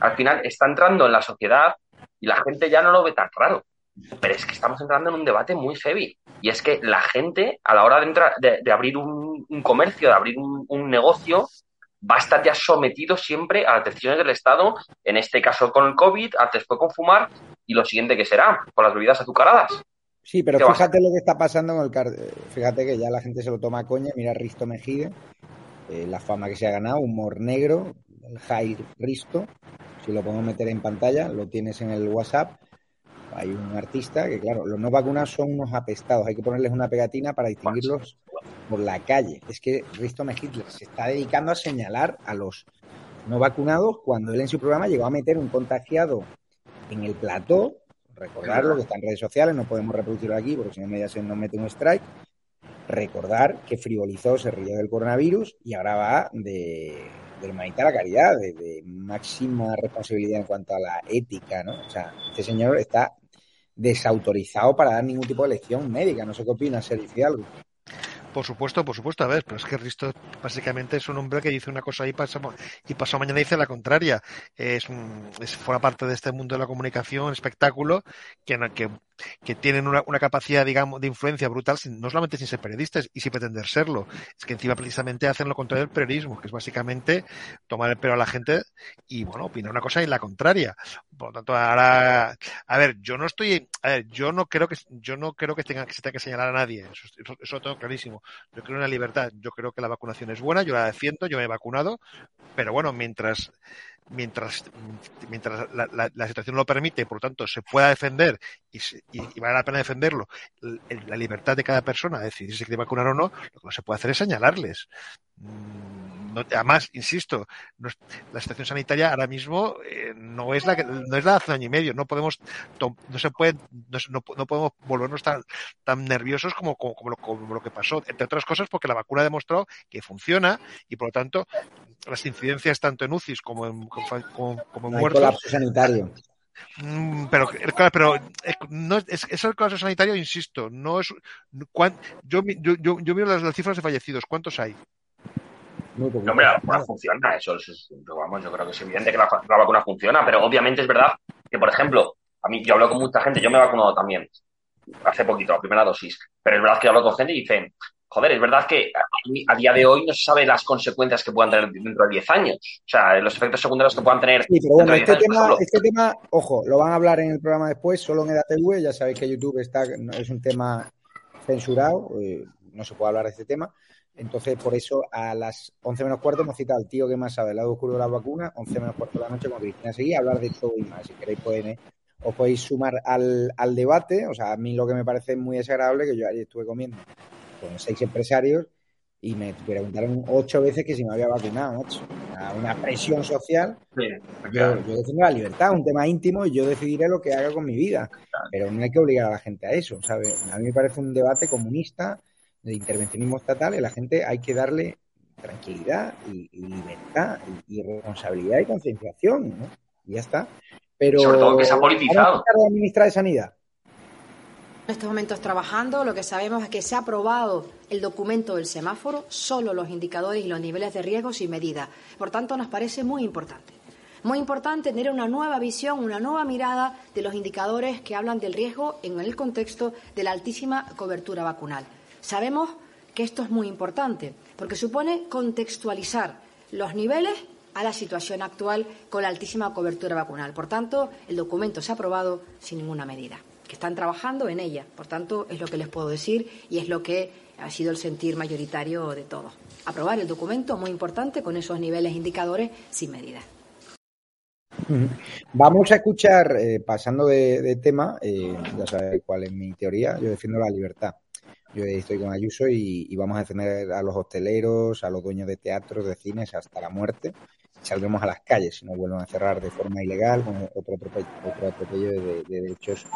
al final está entrando en la sociedad y la gente ya no lo ve tan raro. Pero es que estamos entrando en un debate muy heavy. Y es que la gente, a la hora de, entrar, de, abrir un, comercio, de abrir un, negocio, va a estar ya sometido siempre a las decisiones del Estado, en este caso con el COVID, antes fue con fumar, y lo siguiente que será, con las bebidas azucaradas. Sí, pero fíjate lo que está pasando con el car... Fíjate que ya la gente se lo toma a coña. Mira Risto Mejide, eh, la fama que se ha ganado, humor negro, el Jair Risto. Si lo podemos meter en pantalla, lo tienes en el WhatsApp. Hay un artista que, claro, los no vacunados son unos apestados. Hay que ponerles una pegatina para distinguirlos por la calle. Es que Risto Mejide se está dedicando a señalar a los no vacunados cuando él en su programa llegó a meter un contagiado en el plató recordarlo, que está en redes sociales, no podemos reproducirlo aquí porque si no me nos mete un strike. Recordar que frivolizó, se rió del coronavirus y ahora va de, de humanidad a la caridad, de, máxima responsabilidad en cuanto a la ética, ¿no? O sea, este señor está desautorizado para dar ningún tipo de lección médica. No sé qué opina, Sergio algo. Por supuesto, por supuesto, a ver, pero es que Risto básicamente es un hombre que dice una cosa y pasa, y pasó mañana dice la contraria. Es, un, es fuera parte de este mundo de la comunicación, espectáculo, que, que que tienen una, capacidad, digamos, de influencia brutal, no solamente sin ser periodistas y sin pretender serlo, es que encima precisamente hacen lo contrario del periodismo, que es básicamente tomar el pelo a la gente y, bueno, opinar una cosa y la contraria. Por lo tanto, ahora, a ver, yo no estoy, a ver, yo no creo que, yo no creo que tenga que se tenga que señalar a nadie, eso, eso, lo tengo clarísimo. Yo creo en la libertad, yo creo que la vacunación es buena, yo la defiendo, yo me he vacunado, pero bueno, mientras mientras, mientras la, situación lo permite, por lo tanto, se pueda defender y, vale la pena defenderlo, la libertad de cada persona a decidir si quiere vacunar o no, lo que no se puede hacer es señalarles. Mm, además, insisto, la situación sanitaria ahora mismo eh, no es la que, no es la de hace un año y medio. No podemos, no se puede, no, podemos volvernos tan, tan nerviosos como, como, lo, que pasó. Entre otras cosas, porque la vacuna ha demostrado que funciona y por lo tanto las incidencias tanto en UCIs como en, como, en muertos. colapso sanitario. Mm, pero, claro, pero eh, no, es, es, el colapso sanitario, insisto, no es. yo, yo, yo, yo miro las, las cifras de fallecidos, ¿cuántos hay? Hombre, la vacuna funciona, eso es, vamos, yo creo que es evidente que la, vacuna funciona, pero obviamente es verdad que, por ejemplo, a mí yo hablo con mucha gente, yo me he vacunado también, hace poquito, la primera dosis, pero es verdad que hablo con gente y dicen, joder, es verdad que a, día de hoy no se sabe las consecuencias que puedan tener dentro de 10 años, o sea, los efectos secundarios que puedan tener. Sí, pero bueno, este tema, este tema, ojo, lo van a hablar en el programa después, solo en EDATV, ya sabéis que YouTube está, es un tema censurado, eh, no se puede hablar de este tema. Entonces, por eso, a las 11 menos cuarto hemos citado al tío que más sabe el lado oscuro de la vacuna, 11 menos cuarto de la noche con Cristina Seguí, a hablar de todo y más. Si queréis, pueden, os podéis sumar al, al, debate. O sea, a mí lo que me parece muy desagradable, que yo ayer estuve comiendo con seis empresarios y me preguntaron ocho veces que si me había vacunado, ocho. Una, presión social. yo, yo, defiendo la libertad, un tema íntimo, y yo decidiré lo que haga con mi vida. Pero no hay que obligar a la gente a eso, ¿sabes? A mí me parece un debate comunista de intervencionismo estatal y la gente hay que darle tranquilidad y, libertad y, responsabilidad y concienciación, ¿no? Y ya está. Pero sobre todo que se ha politizado. la ministra de Sanidad? En estos momentos trabajando, lo que sabemos es que se ha aprobado el documento del semáforo, solo los indicadores y los niveles de riesgos y medidas. Por tanto, nos parece muy importante. Muy importante tener una nueva visión, una nueva mirada de los indicadores que hablan del riesgo en el contexto de la altísima cobertura vacunal. Sabemos que esto es muy importante porque supone contextualizar los niveles a la situación actual con la altísima cobertura vacunal. Por tanto, el documento se ha aprobado sin ninguna medida, que están trabajando en ella. Por tanto, es lo que les puedo decir y es lo que ha sido el sentir mayoritario de todos. Aprobar el documento, muy importante, con esos niveles indicadores sin medida. Vamos a escuchar, eh, pasando de, tema, eh, ya sabéis cuál es mi teoría, yo defiendo la libertad. Yo estoy con Ayuso y, vamos a defender a los hosteleros, a los dueños de teatros, de cines hasta la muerte. saldremos a las calles si no vuelven a cerrar de forma ilegal con otro atropello, otro de, de derechos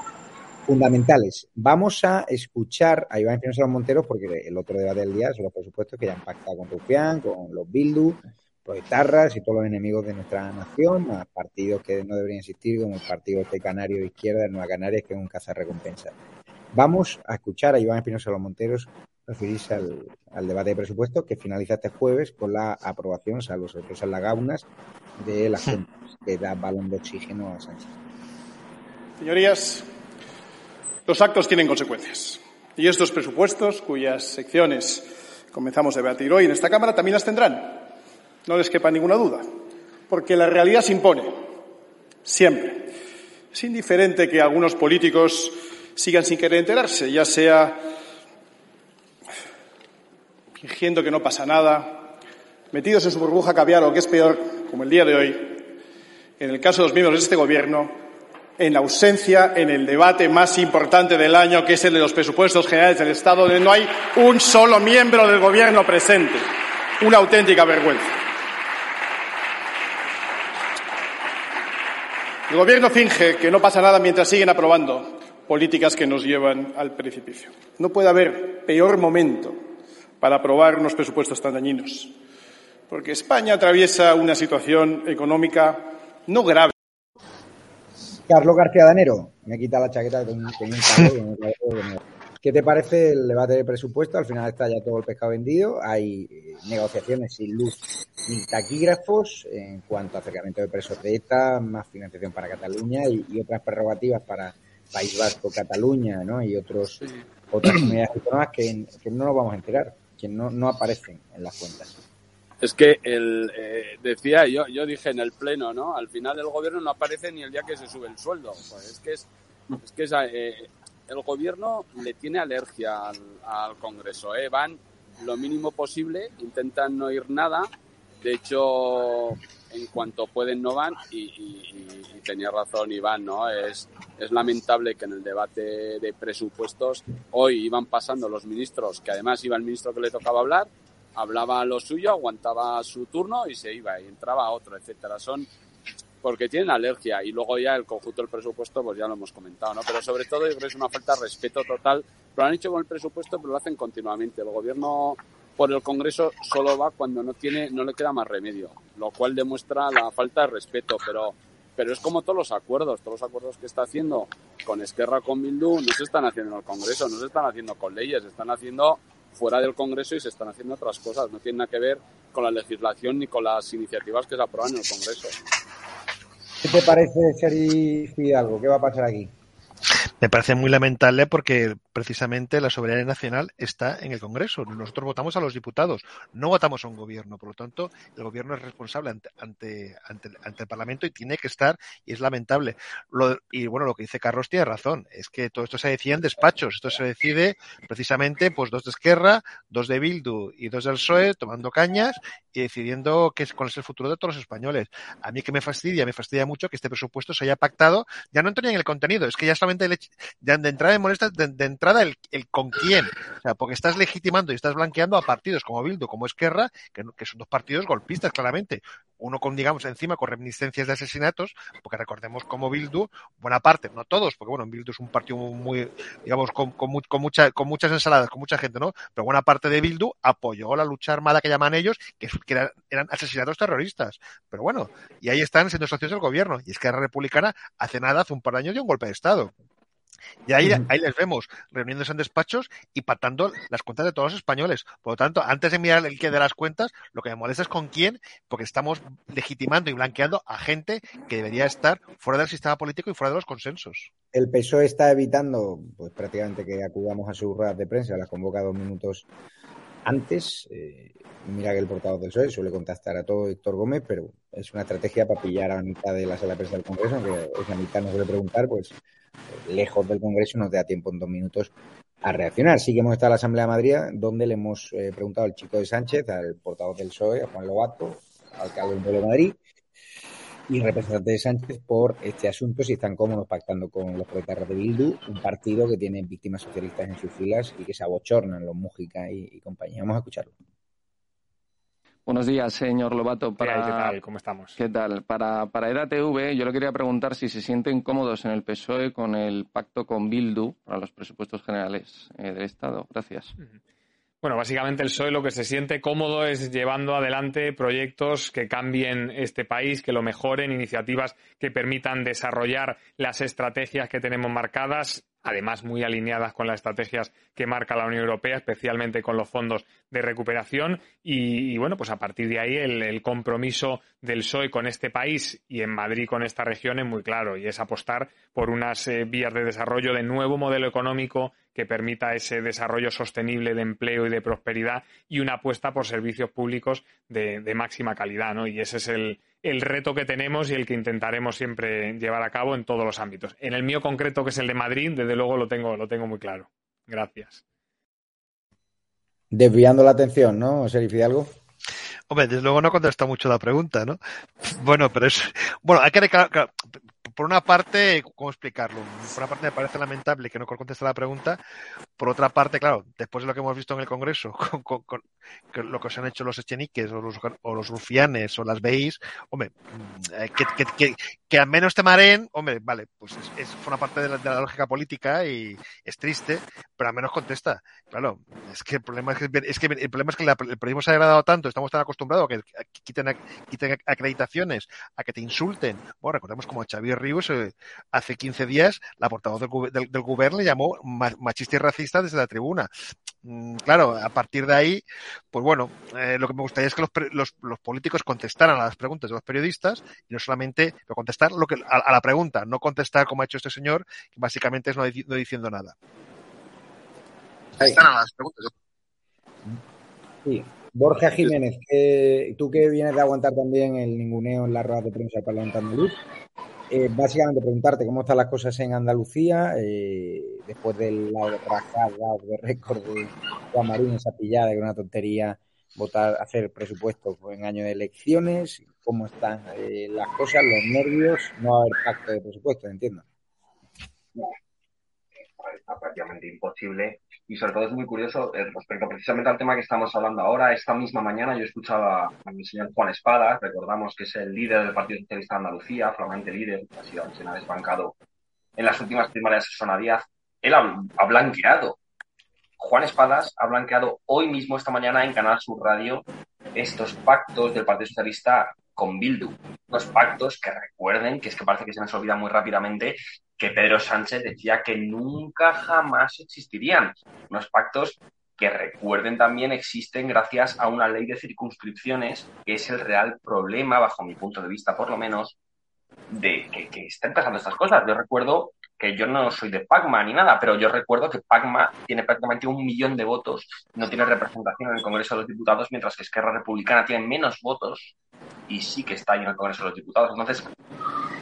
fundamentales. Vamos a escuchar a Iván Espinosa Monteros porque el otro debate del día son los presupuestos que ya han pactado con Rufián, con los Bildu, los Etarras y todos los enemigos de nuestra nación, a partidos que no deberían existir, como el partido este canario de izquierda, Nueva Canarias, que es un recompensa. Vamos a escuchar a Iván Espinosa Los Monteros referirse al, al, debate de presupuessto que finaliza este jueves con la aprobación, salvo sorpresas lagaunas, de la Junta, que da balón de oxígeno a Sánchez. Señorías, los actos tienen consecuencias. Y estos presupuestos, cuyas secciones comenzamos a debatir hoy en esta Cámara, también las tendrán. No les quepa ninguna duda. Porque la realidad se impone. Siempre. Es indiferente que algunos políticos sigan sin querer enterarse, ya sea fingiendo que no pasa nada, metidos en su burbuja caviar o que es peor, como el día de hoy, en el caso de los miembros de este Gobierno, en ausencia en el debate más importante del año, que es el de los presupuestos generales del Estado, donde no hay un solo miembro del Gobierno presente. Una auténtica vergüenza. El Gobierno finge que no pasa nada mientras siguen aprobando políticas que nos llevan al precipicio. No puede haber peor momento para aprobar unos presupuestos tan dañinos, porque España atraviesa una situación económica no grave. Carlos García Danero, me quita la chaqueta un ¿Qué te parece el debate de presupuesto? Al final está ya todo el pescado vendido. Hay eh, negociaciones sin luz ni taquígrafos en cuanto a acercamiento de presos de ETA, más financiación para Cataluña y, otras prerrogativas para País Vasco, Cataluña ¿no? y otros, otras comunidades autónomas que, que, no nos vamos a enterar, que no, no aparecen en las cuentas. Es que el, eh, decía, yo, yo dije en el pleno, ¿no? Al final el gobierno no aparece ni el día que se sube el sueldo. Pues es que es, es que es, eh, el gobierno le tiene alergia al, al Congreso, ¿eh? Van lo mínimo posible, intentan no ir nada. De hecho, en cuanto pueden no van y, tenía razón Iván, ¿no? Es, es lamentable que en el debate de presupuestos hoy iban pasando los ministros, que además iba el ministro que le tocaba hablar, hablaba lo suyo, aguantaba su turno y se iba y entraba otro, etcétera. Son porque tienen alergia y luego ya el conjunto del presupuesto pues ya lo hemos comentado, ¿no? Pero sobre todo yo creo que es una falta de respeto total. Lo han hecho con el presupuesto, pero lo hacen continuamente. El gobierno por el Congreso solo va cuando no tiene, no le queda más remedio, lo cual demuestra la falta de respeto, pero pero es como todos los acuerdos, todos los acuerdos que está haciendo con Esquerra, con Bildu, no se están haciendo en el Congreso, no se están haciendo con leyes, se están haciendo fuera del Congreso y se están haciendo otras cosas. No tiene nada que ver con la legislación ni con las iniciativas que se aprueban en el Congreso. ¿Qué te parece, Seri Fidalgo? ¿Qué va a pasar aquí? Me parece muy lamentable porque precisamente la soberanía nacional está en el Congreso. Nosotros votamos a los diputados, no votamos a un gobierno. Por lo tanto, el gobierno es responsable ante, ante, ante, ante el Parlamento y tiene que estar, y es lamentable. Lo, y bueno, lo que dice Carlos tiene razón, es que todo esto se decide en despachos. Esto se decide precisamente, pues dos de Esquerra, dos de Bildu y dos del PSOE, tomando cañas y decidiendo qué es, cuál es el futuro de todos los españoles. A mí que me fastidia, me fastidia mucho que este presupuesto se haya pactado, ya no entro ni en el contenido, es que ya solamente el, de, de entrada me molesta de, de entrada el, el, con quién. O sea, porque estás legitimando y estás blanqueando a partidos como Bildu, como Esquerra, que, que son dos partidos golpistas, claramente. Uno con, digamos, encima con reminiscencias de asesinatos, porque recordemos como Bildu, buena parte, no todos, porque bueno, Bildu es un partido muy, digamos, con, con, con, mucha, con muchas ensaladas, con mucha gente, ¿no? Pero buena parte de Bildu apoyó la lucha armada que llaman ellos, que, que eran, eran, asesinatos terroristas. Pero bueno, y ahí están siendo socios del gobierno. Y es que la Republicana hace nada, hace un par de años, dio un golpe de Estado. Y ahí, ahí, les vemos reuniéndose en despachos y patando las cuentas de todos los españoles. Por lo tanto, antes de mirar el que de las cuentas, lo que me molesta es con quién, porque estamos legitimando y blanqueando a gente que debería estar fuera del sistema político y fuera de los consensos. El PSOE está evitando, pues prácticamente que acudamos a sus ruedas de prensa, las convoca dos minutos antes. Eh, mira que el portavoz del PSOE suele contactar a todo Héctor Gómez, pero es una estrategia para pillar a la mitad de la sala de prensa del Congreso, aunque esa mitad no suele preguntar, pues lejos del Congreso nos da tiempo en dos minutos a reaccionar. Sí que hemos estado en la Asamblea de Madrid, donde le hemos eh, preguntado al chico de Sánchez, al portavoz del PSOE, a Juan Lobato, alcalde de Madrid, y representante de Sánchez por este asunto, si están cómodos pactando con los proletarios de Bildu, un partido que tiene víctimas socialistas en sus filas y que se abochornan los Mújica y, y compañía. Vamos a escucharlo. Buenos días, señor Lobato. Para, ¿Qué tal? ¿Cómo estamos? ¿Qué tal? Para, para EDATV, yo le quería preguntar si se sienten cómodos en el PSOE con el pacto con Bildu para los presupuestos generales eh, del Estado. Gracias. Bueno, básicamente el PSOE lo que se siente cómodo es llevando adelante proyectos que cambien este país, que lo mejoren, iniciativas que permitan desarrollar las estrategias que tenemos marcadas además muy alineadas con las estrategias que marca la Unión Europea, especialmente con los fondos de recuperación. Y, bueno, pues a partir de ahí el, compromiso del PSOE con este país y en Madrid con esta región es muy claro y es apostar por unas eh, vías de desarrollo de nuevo modelo económico que permita ese desarrollo sostenible de empleo y de prosperidad y una apuesta por servicios públicos de, de máxima calidad. ¿no? Y ese es el, el reto que tenemos y el que intentaremos siempre llevar a cabo en todos los ámbitos. En el mío concreto, que es el de Madrid, desde luego lo tengo, lo tengo muy claro. Gracias. Desviando la atención, ¿no, Serif Fidalgo? Hombre, desde luego no contesta mucho la pregunta, ¿no? Bueno, pero es. Bueno, hay que por una parte, ¿cómo explicarlo? Por una parte me parece lamentable que no conteste la pregunta. Por otra parte, claro, después de lo que hemos visto en el Congreso, con, lo que se han hecho los echeniques o los, o los rufianes o las BIs, hombre, mm, eh, que, que, al menos te mareen, hombre, vale, pues es, una parte de la, lógica política y es triste, pero al menos contesta. Claro, es que el problema es que, es que el problema es que el periodismo se ha agradado tanto, estamos tan acostumbrados a que quiten, quiten acreditaciones, a que te insulten. Bueno, recordemos como Xavier Ríos eh, hace 15 días la portavoz del, del, gobierno le llamó machista y racista desde la tribuna. Mm, claro, a partir de ahí, pues bueno, eh, lo que me gustaría es que los, los, políticos contestaran a las preguntas de los periodistas y no solamente contestar lo que, a, la pregunta, no contestar como ha hecho este señor, que básicamente es no, diciendo nada. Contestar a las preguntas. Sí. Borja Jiménez, tú que vienes de aguantar también el ninguneo en la rueda de prensa del Parlamento andaluz, eh, básicamente preguntarte cómo están las cosas en Andalucía eh, después de la rajada de récord de Juan Marín, esa pillada que una tontería votar, hacer presupuesto en año de elecciones, cómo están eh, las cosas, los nervios, no haber pacto de presupuesto, entiendo. Está prácticamente imposible y sobre todo es muy curioso eh, respecto precisamente al tema que estamos hablando ahora. Esta misma mañana yo escuchaba al señor Juan Espada, recordamos que es el líder del Partido Socialista de Andalucía, flamante líder, ha sido ha desbancado en las últimas primarias Zona Díaz. Él ha, blanqueado. Juan Espadas ha blanqueado hoy mismo, esta mañana, en Canal Sur Radio, estos pactos del Partido Socialista con Bildu. Unos pactos que recuerden, que es que parece que se nos olvida muy rápidamente, que Pedro Sánchez decía que nunca jamás existirían. Unos pactos que recuerden también existen gracias a una ley de circunscripciones, que es el real problema, bajo mi punto de vista por lo menos, de que, que estén pasando estas cosas. Yo recuerdo que yo no soy de Pacma ni nada, pero yo recuerdo que Pacma tiene prácticamente un millón de votos, no tiene representación en el Congreso de los Diputados, mientras que Esquerra Republicana tiene menos votos y sí que está ahí en el Congreso de los Diputados. Entonces,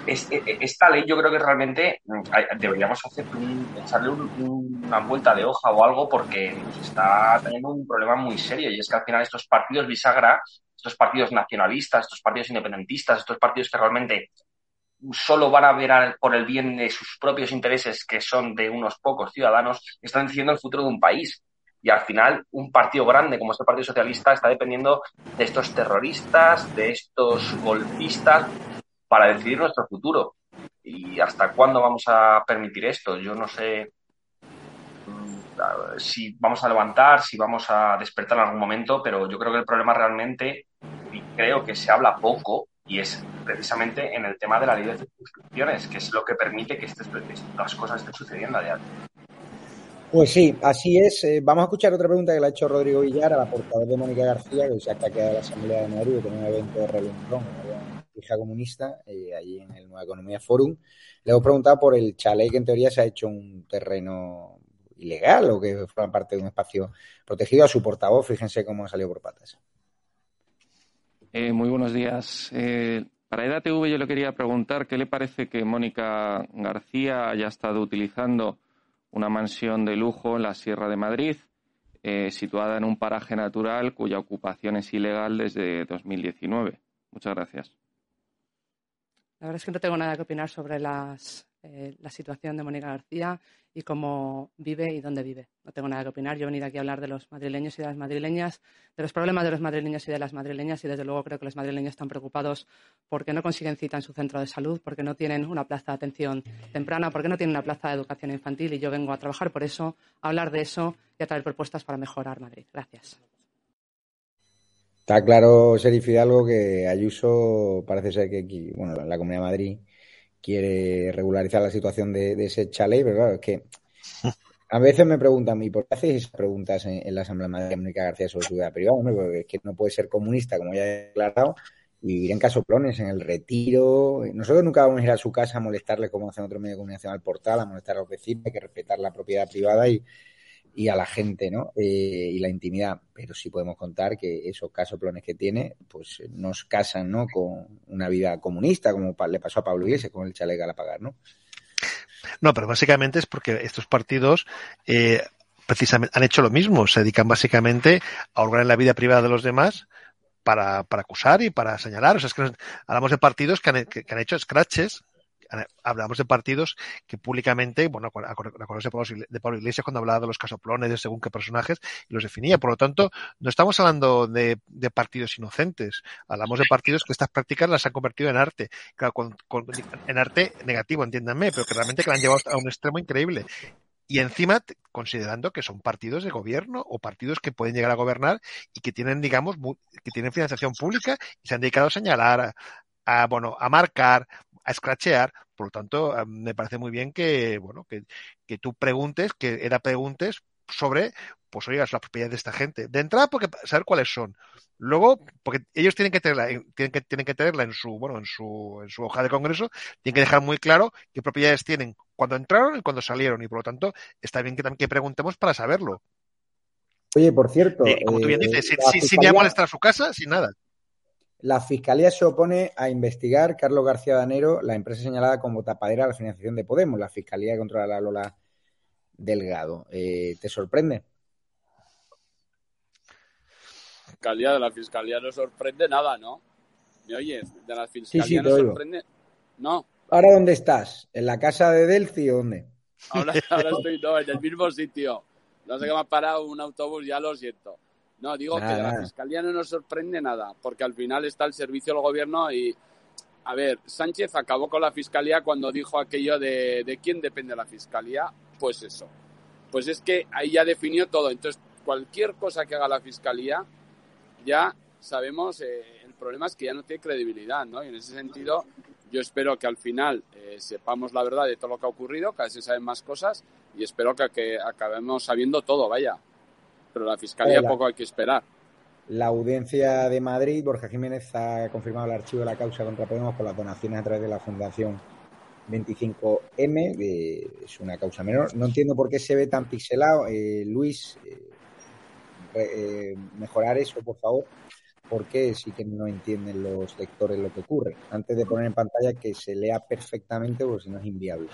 e, e, esta ley yo creo que realmente mm, deberíamos hacer echarle una vuelta de hoja o algo porque está teniendo un problema muy serio y es que al final estos partidos bisagra, estos partidos nacionalistas, estos partidos independentistas, estos partidos que realmente solo van a ver por el bien de sus propios intereses, que son de unos pocos ciudadanos, están decidiendo el futuro de un país. Y al final, un partido grande como este Partido Socialista está dependiendo de estos terroristas, de estos golpistas, para decidir nuestro futuro. ¿Y hasta cuándo vamos a permitir esto? Yo no sé mm, si vamos a levantar, si vamos a despertar en algún momento, pero yo creo que el problema realmente, y creo que se habla poco, y es precisamente en el tema de la ley de circunscripciones, que es lo que permite que estas cosas estén sucediendo a día Pues sí, así es. Eh, vamos a escuchar otra pregunta que le ha hecho Rodrigo Villar a la portavoz de Mónica García, que se ha quedado la Asamblea de Madrid, tiene un evento de relumbrón, hija comunista, eh, allí en el Nueva Economía Forum. Le hemos preguntado por el chalet que en teoría se ha hecho un terreno ilegal o que forma parte de un espacio protegido. A su portavoz, fíjense cómo ha salido por patas. Eh, muy buenos días. Eh, para EDATV yo le quería preguntar qué le parece que Mónica García haya estado utilizando una mansión de lujo en la Sierra de Madrid, eh, situada en un paraje natural cuya ocupación es ilegal desde 2019. Muchas gracias. La verdad es que no tengo nada que opinar sobre las eh, la situación de Mónica García y cómo vive y dónde vive. No tengo nada que opinar. Yo he venido aquí a hablar de los madrileños y de las madrileñas, de los problemas de los madrileños y de las madrileñas y desde luego creo que los madrileños están preocupados porque no consiguen cita en su centro de salud, porque no tienen una plaza de atención temprana, porque no tienen una plaza de educación infantil y yo vengo a trabajar por eso, a hablar de eso y a traer propuestas para mejorar Madrid. Gracias. Está claro, Serif Fidalgo, que Ayuso parece ser que bueno, la Comunidad de Madrid quiere regularizar la situación de, ese chalet, pero claro, es que a veces me preguntan, ¿y por qué hacéis esas preguntas en, la Asamblea de Madrid, Mónica García, sobre su vida privada? porque es que no puede ser comunista, como ya he declarado, y vivir en casoplones, en el retiro. Nosotros nunca vamos a ir a su casa a molestarle como hacen otros medios de comunicación al portal, a molestar a los vecinos, hay que respetar la propiedad privada y, y a la gente, ¿no? Eh, y la intimidad. Pero sí podemos contar que esos casoplones que tiene, pues nos casan, ¿no? Con una vida comunista, como le pasó a Pablo Iglesias con el chalet a pagar, ¿no? No, pero básicamente es porque estos partidos eh, precisamente han hecho lo mismo, se dedican básicamente a ordenar la vida privada de los demás para, para acusar y para señalar. O sea, es que hablamos de partidos que han, que han hecho scratches hablamos de partidos que públicamente, bueno, acordarse de Pablo Iglesias cuando hablaba de los casoplones, de según qué personajes, y los definía. Por lo tanto, no estamos hablando de, partidos inocentes, hablamos de partidos que estas prácticas las han convertido en arte. En arte negativo, entiéndanme, pero que realmente que la han llevado a un extremo increíble y encima considerando que son partidos de gobierno o partidos que pueden llegar a gobernar y que tienen, digamos, que tienen financiación pública y se han dedicado a señalar, a, bueno, a marcar, a escrachear. Por lo tanto, eh, me parece muy bien que, bueno, que, que tú preguntes, que era preguntes sobre, pues oigas, las propiedades de esta gente. De entrada, porque saber cuáles son. Luego, porque ellos tienen que tenerla, tienen que, tienen que tenerla en su, bueno, en su, en su hoja de congreso, tienen que dejar muy claro qué propiedades tienen cuando entraron y cuando salieron. Y por lo tanto, está bien que también que preguntemos para saberlo. Oye, por cierto. como tú bien eh, dices, sin, sin, a molestar a su casa, sin nada. La Fiscalía se opone a investigar Carlos García Danero, la empresa señalada como tapadera a la financiación de Podemos. La Fiscalía controla la Lola Delgado. Eh, ¿Te sorprende? Fiscalía, de la Fiscalía no sorprende nada, ¿no? ¿Me oyes? De la Fiscalía no sorprende. No. ¿Ahora dónde estás? ¿En la casa de Delci o dónde? Ahora, ahora estoy no, en el mismo sitio. No sé qué me ha parado un autobús, ya lo siento. No, digo que de la Fiscalía no nos sorprende nada, porque al final está el servicio del gobierno y, a ver, Sánchez acabó con la Fiscalía cuando dijo aquello de, de quién depende la Fiscalía, pues eso. Pues es que ahí ya definió todo. Entonces, cualquier cosa que haga la Fiscalía, ya sabemos, eh, el problema es que ya no tiene credibilidad, ¿no? Y en ese sentido, yo espero que al final eh, sepamos la verdad de todo lo que ha ocurrido, cada vez se saben más cosas y espero que, que acabemos sabiendo todo, vaya pero la Fiscalía poco hay que esperar. La audiencia de Madrid, Borja Jiménez ha confirmado el archivo de la causa contra Podemos por las donaciones a través de la Fundación 25M, es una causa menor. No entiendo por qué se ve tan pixelado. Eh, Luis, eh, eh, mejorar eso, por favor, porque sí que no entienden los lectores lo que ocurre. Antes de poner en pantalla que se lea perfectamente, porque si no es inviable.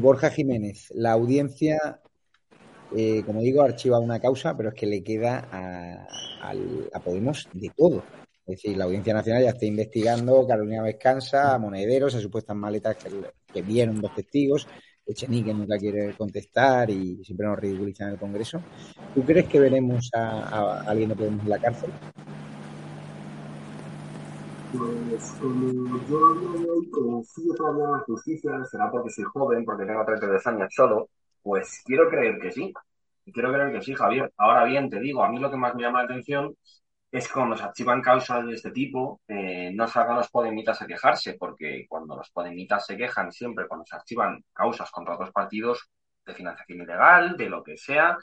Borja Jiménez, la audiencia eh, como digo, archiva una causa, pero es que le queda a, Podemos de todo. Es decir, la Audiencia Nacional ya está investigando Carolina Vescansa, Monederos, a supuestas maletas que, vieron dos testigos. Echenique nunca quiere contestar y siempre nos ridiculizan en el Congreso. ¿Tú crees que veremos a, alguien de Podemos en la cárcel? Pues como yo confío todavía en justicia, será porque soy joven, porque tengo 32 años solo, pues quiero creer que sí. Quiero creer que sí, Javier. Ahora bien, te digo, a mí lo que más me llama la atención es cuando se archivan causas de este tipo, eh, no salgan los podemitas a quejarse, porque cuando los podemitas se quejan siempre, cuando se archivan causas contra otros partidos de financiación ilegal, de lo que sea,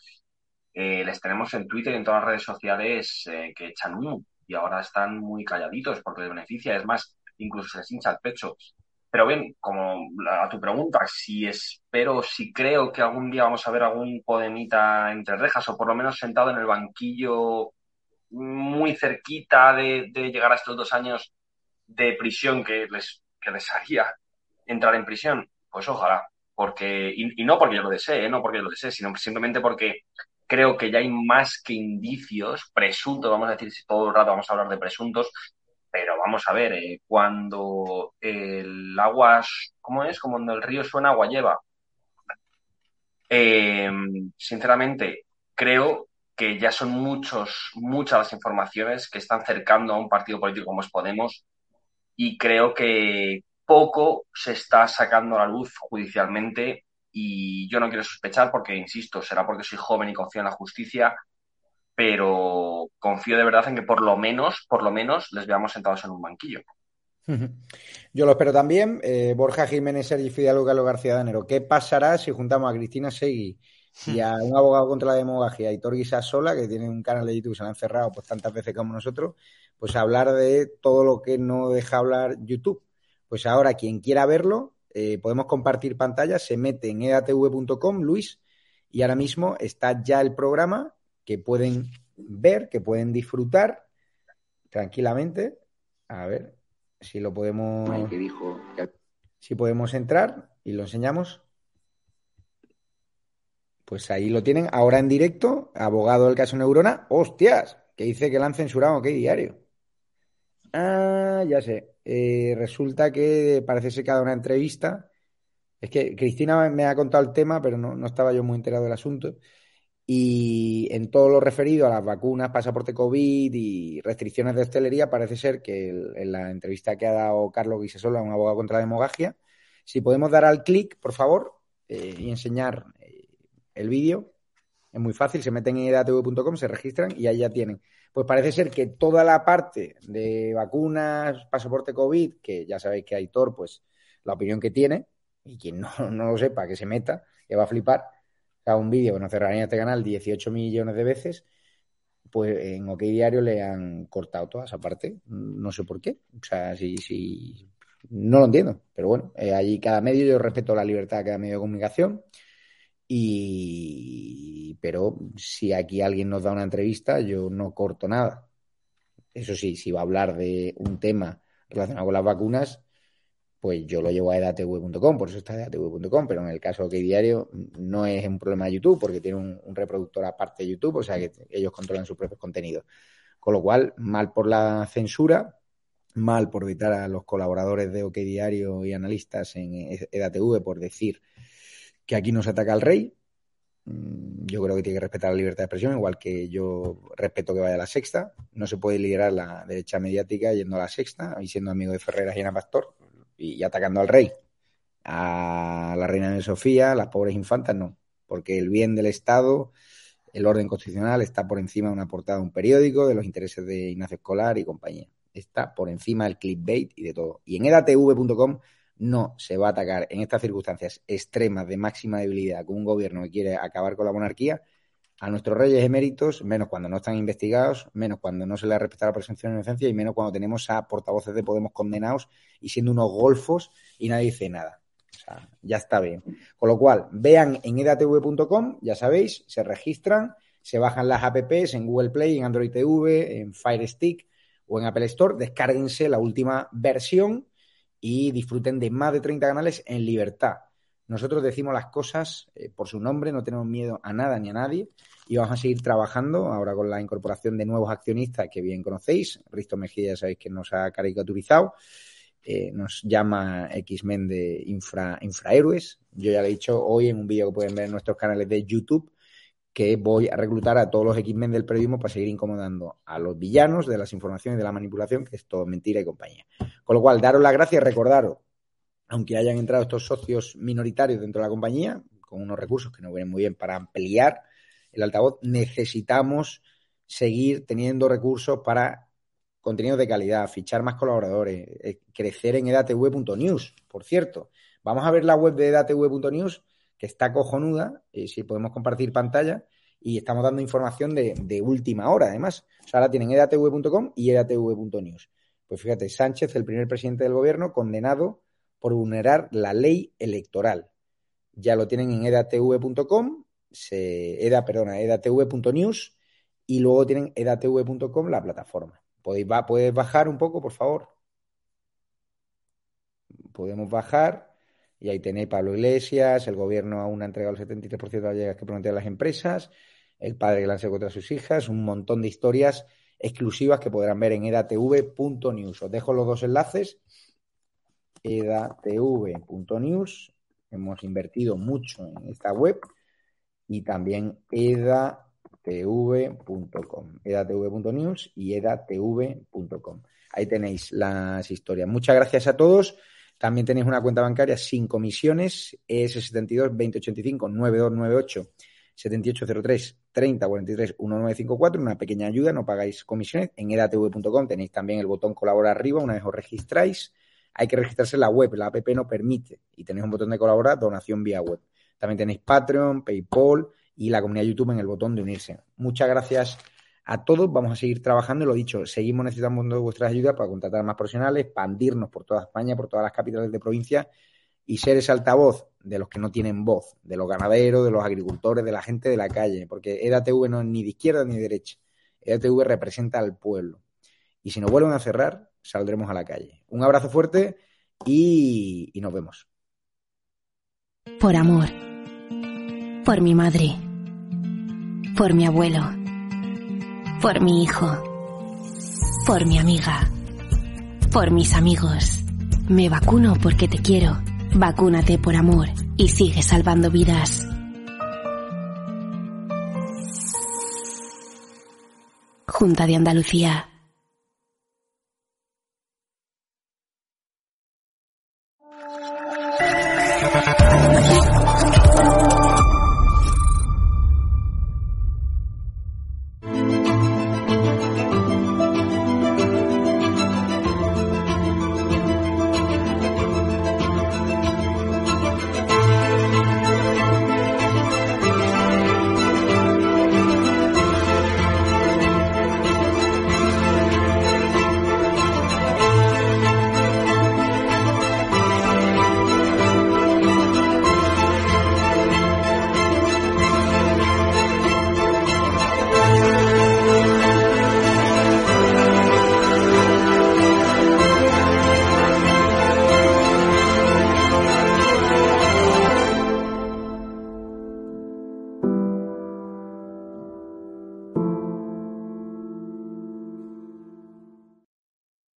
eh, les tenemos en Twitter y en todas las redes sociales eh, que echan humo y ahora están muy calladitos porque les beneficia. Es más, incluso se les hincha el pecho. Pero bien, como a tu pregunta, si espero, si creo que algún día vamos a ver algún podemita entre rejas o por lo menos sentado en el banquillo muy cerquita de, llegar a estos dos años de prisión que les, que haría entrar en prisión, pues ojalá. Porque, y, no porque yo lo desee, ¿eh? no porque yo lo desee, sino simplemente porque creo que ya hay más que indicios, presuntos, vamos a decir, si todo el rato vamos a hablar de presuntos, pero vamos a ver, eh, cuando el agua, ¿cómo es? Como cuando el río suena, agua lleva. Eh, sinceramente, creo que ya son muchos, muchas las informaciones que están cercando a un partido político como es Podemos y creo que poco se está sacando a la luz judicialmente y yo no quiero sospechar porque, insisto, será porque soy joven y confío en la justicia, pero confío de verdad en que por lo menos, por lo menos, les veamos sentados en un banquillo. Yo lo espero también. Eh, Borja Jiménez, Sergi Fidalgo, Carlos García Danero. ¿Qué pasará si juntamos a Cristina Segui y a un abogado contra la demografía, Hitor Sola, que tiene un canal de YouTube, se lo han cerrado pues tantas veces como nosotros, pues hablar de todo lo que no deja hablar YouTube. Pues ahora, quien quiera verlo, eh, podemos compartir pantalla, se mete en edatv.com, Luis, y ahora mismo está ya el programa que pueden ver, que pueden disfrutar tranquilamente. A ver si lo podemos. Si podemos entrar y lo enseñamos. Pues ahí lo tienen, ahora en directo, abogado del caso Neurona. ¡Hostias! Que dice que la han censurado, ¿qué diario? Ah, ya sé. Eh, resulta que parece ser que ha dado una entrevista. Es que Cristina me ha contado el tema, pero no, estaba yo muy enterado del asunto. Y en todo lo referido a las vacunas, pasaporte COVID y restricciones de hostelería, parece ser que en la entrevista que ha dado Carlos Guisasola, un abogado contra la demogagia, si podemos dar al clic, por favor, eh, y enseñar eh, el vídeo, es muy fácil, se meten en edatv.com, se registran y ahí ya tienen. Pues parece ser que toda la parte de vacunas, pasaporte COVID, que ya sabéis que Aitor, pues la opinión que tiene, y quien no, lo sepa, que se meta, que va a flipar, o un vídeo que nos cerraría este canal 18 millones de veces, pues en OK Diario le han cortado toda esa parte. No sé por qué. O sea, si, si no lo entiendo. Pero bueno, eh, allí cada medio, yo respeto la libertad de cada medio de comunicación. Y, pero si aquí alguien nos da una entrevista, yo no corto nada. Eso sí, si va a hablar de un tema relacionado con las vacunas, pues yo lo llevo a edatv.com, por eso está edatv.com, pero en el caso de que diario no es un problema de YouTube, porque tiene un, reproductor aparte de YouTube, o sea que ellos controlan sus propios contenidos. Con lo cual, mal por la censura, mal por evitar a los colaboradores de OK Diario y analistas en EDATV por decir que aquí no se ataca al rey. Mm, yo creo que tiene que respetar la libertad de expresión, igual que yo respeto que vaya a la sexta. No se puede liderar la derecha mediática yendo a la sexta y siendo amigo de Ferreras y Ana Pastor y, atacando al rey. A la reina de Sofía, las pobres infantas, no. Porque el bien del Estado, el orden constitucional está por encima de una portada de un periódico, de los intereses de Ignacio Escolar y compañía. Está por encima del clickbait y de todo. Y en edatv.com no se va a atacar en estas circunstancias extremas de máxima debilidad con un gobierno que quiere acabar con la monarquía a nuestros reyes eméritos, menos cuando no están investigados, menos cuando no se les ha respetado la presunción de inocencia y menos cuando tenemos a portavoces de Podemos condenados y siendo unos golfos y nadie dice nada. O sea, ya está bien. Con lo cual, vean en edatv.com, ya sabéis, se registran, se bajan las apps en Google Play, en Android TV, en Fire Stick o en Apple Store, descárguense la última versión y disfruten de más de 30 canales en libertad. Nosotros decimos las cosas eh, por su nombre, no tenemos miedo a nada ni a nadie y vamos a seguir trabajando ahora con la incorporación de nuevos accionistas que bien conocéis. Risto Mejía ya sabéis que nos ha caricaturizado, eh, nos llama X-Men de infra, infrahéroes. Yo ya le he dicho hoy en un vídeo que pueden ver en nuestros canales de YouTube que voy a reclutar a todos los X-Men del periodismo para seguir incomodando a los villanos de las informaciones y de la manipulación, que es todo mentira y compañía. Con lo cual, daros las gracias recordaros, aunque hayan entrado estos socios minoritarios dentro de la compañía, con unos recursos que nos vienen muy bien para ampliar el altavoz, necesitamos seguir teniendo recursos para contenido de calidad, fichar más colaboradores, eh, crecer en edatv.news, por cierto. Vamos a ver la web de edatv.news que está cojonuda, y si podemos compartir pantalla, y estamos dando información de, última hora, además. Ahora tienen edatv.com y edatv.news. Pues fíjate, Sánchez, el primer presidente del gobierno, condenado por vulnerar la ley electoral. Ya lo tienen en edatv.com, se, eda, perdona, edatv.news y luego tienen edatv.com la plataforma. ¿Podéis, ¿Puedes bajar un poco, por favor? Podemos bajar y ahí tenéis Pablo Iglesias, el gobierno aún ha entregado el 73% de las llegas que prometían las empresas, el padre que lanzó contra sus hijas, un montón de historias exclusivas que podrán ver en edatv.news. Os dejo los dos enlaces, edatv.news. Hemos invertido mucho en esta web y también edatv.com, edatv.news y edatv.com. Ahí tenéis las historias. Muchas gracias a todos. También tenéis una cuenta bancaria sin comisiones, ES72 2085 9298 7803 3043 1954, una pequeña ayuda, no pagáis comisiones. En edatv.com tenéis también el botón colaborar arriba, una vez os registráis. Hay que registrarse en la web, la app no permite. Y tenéis un botón de colaborar, donación vía web. También tenéis Patreon, PayPal y la comunidad YouTube en el botón de unirse. Muchas gracias a todos. Vamos a seguir trabajando. Lo dicho, seguimos necesitando vuestras ayudas para contratar más profesionales, expandirnos por toda España, por todas las capitales de provincia y ser ese altavoz de los que no tienen voz, de los ganaderos, de los agricultores, de la gente de la calle, porque EDATV no es ni de izquierda ni de derecha. EDATV representa al pueblo. Y si nos vuelven a cerrar, saldremos a la calle. Un abrazo fuerte y, y nos vemos. Por amor. Por mi madre. Por mi abuelo. Por mi hijo. Por mi amiga. Por mis amigos. Me vacuno porque te quiero. Vacúnate por amor y sigue salvando vidas. Junta de Andalucía.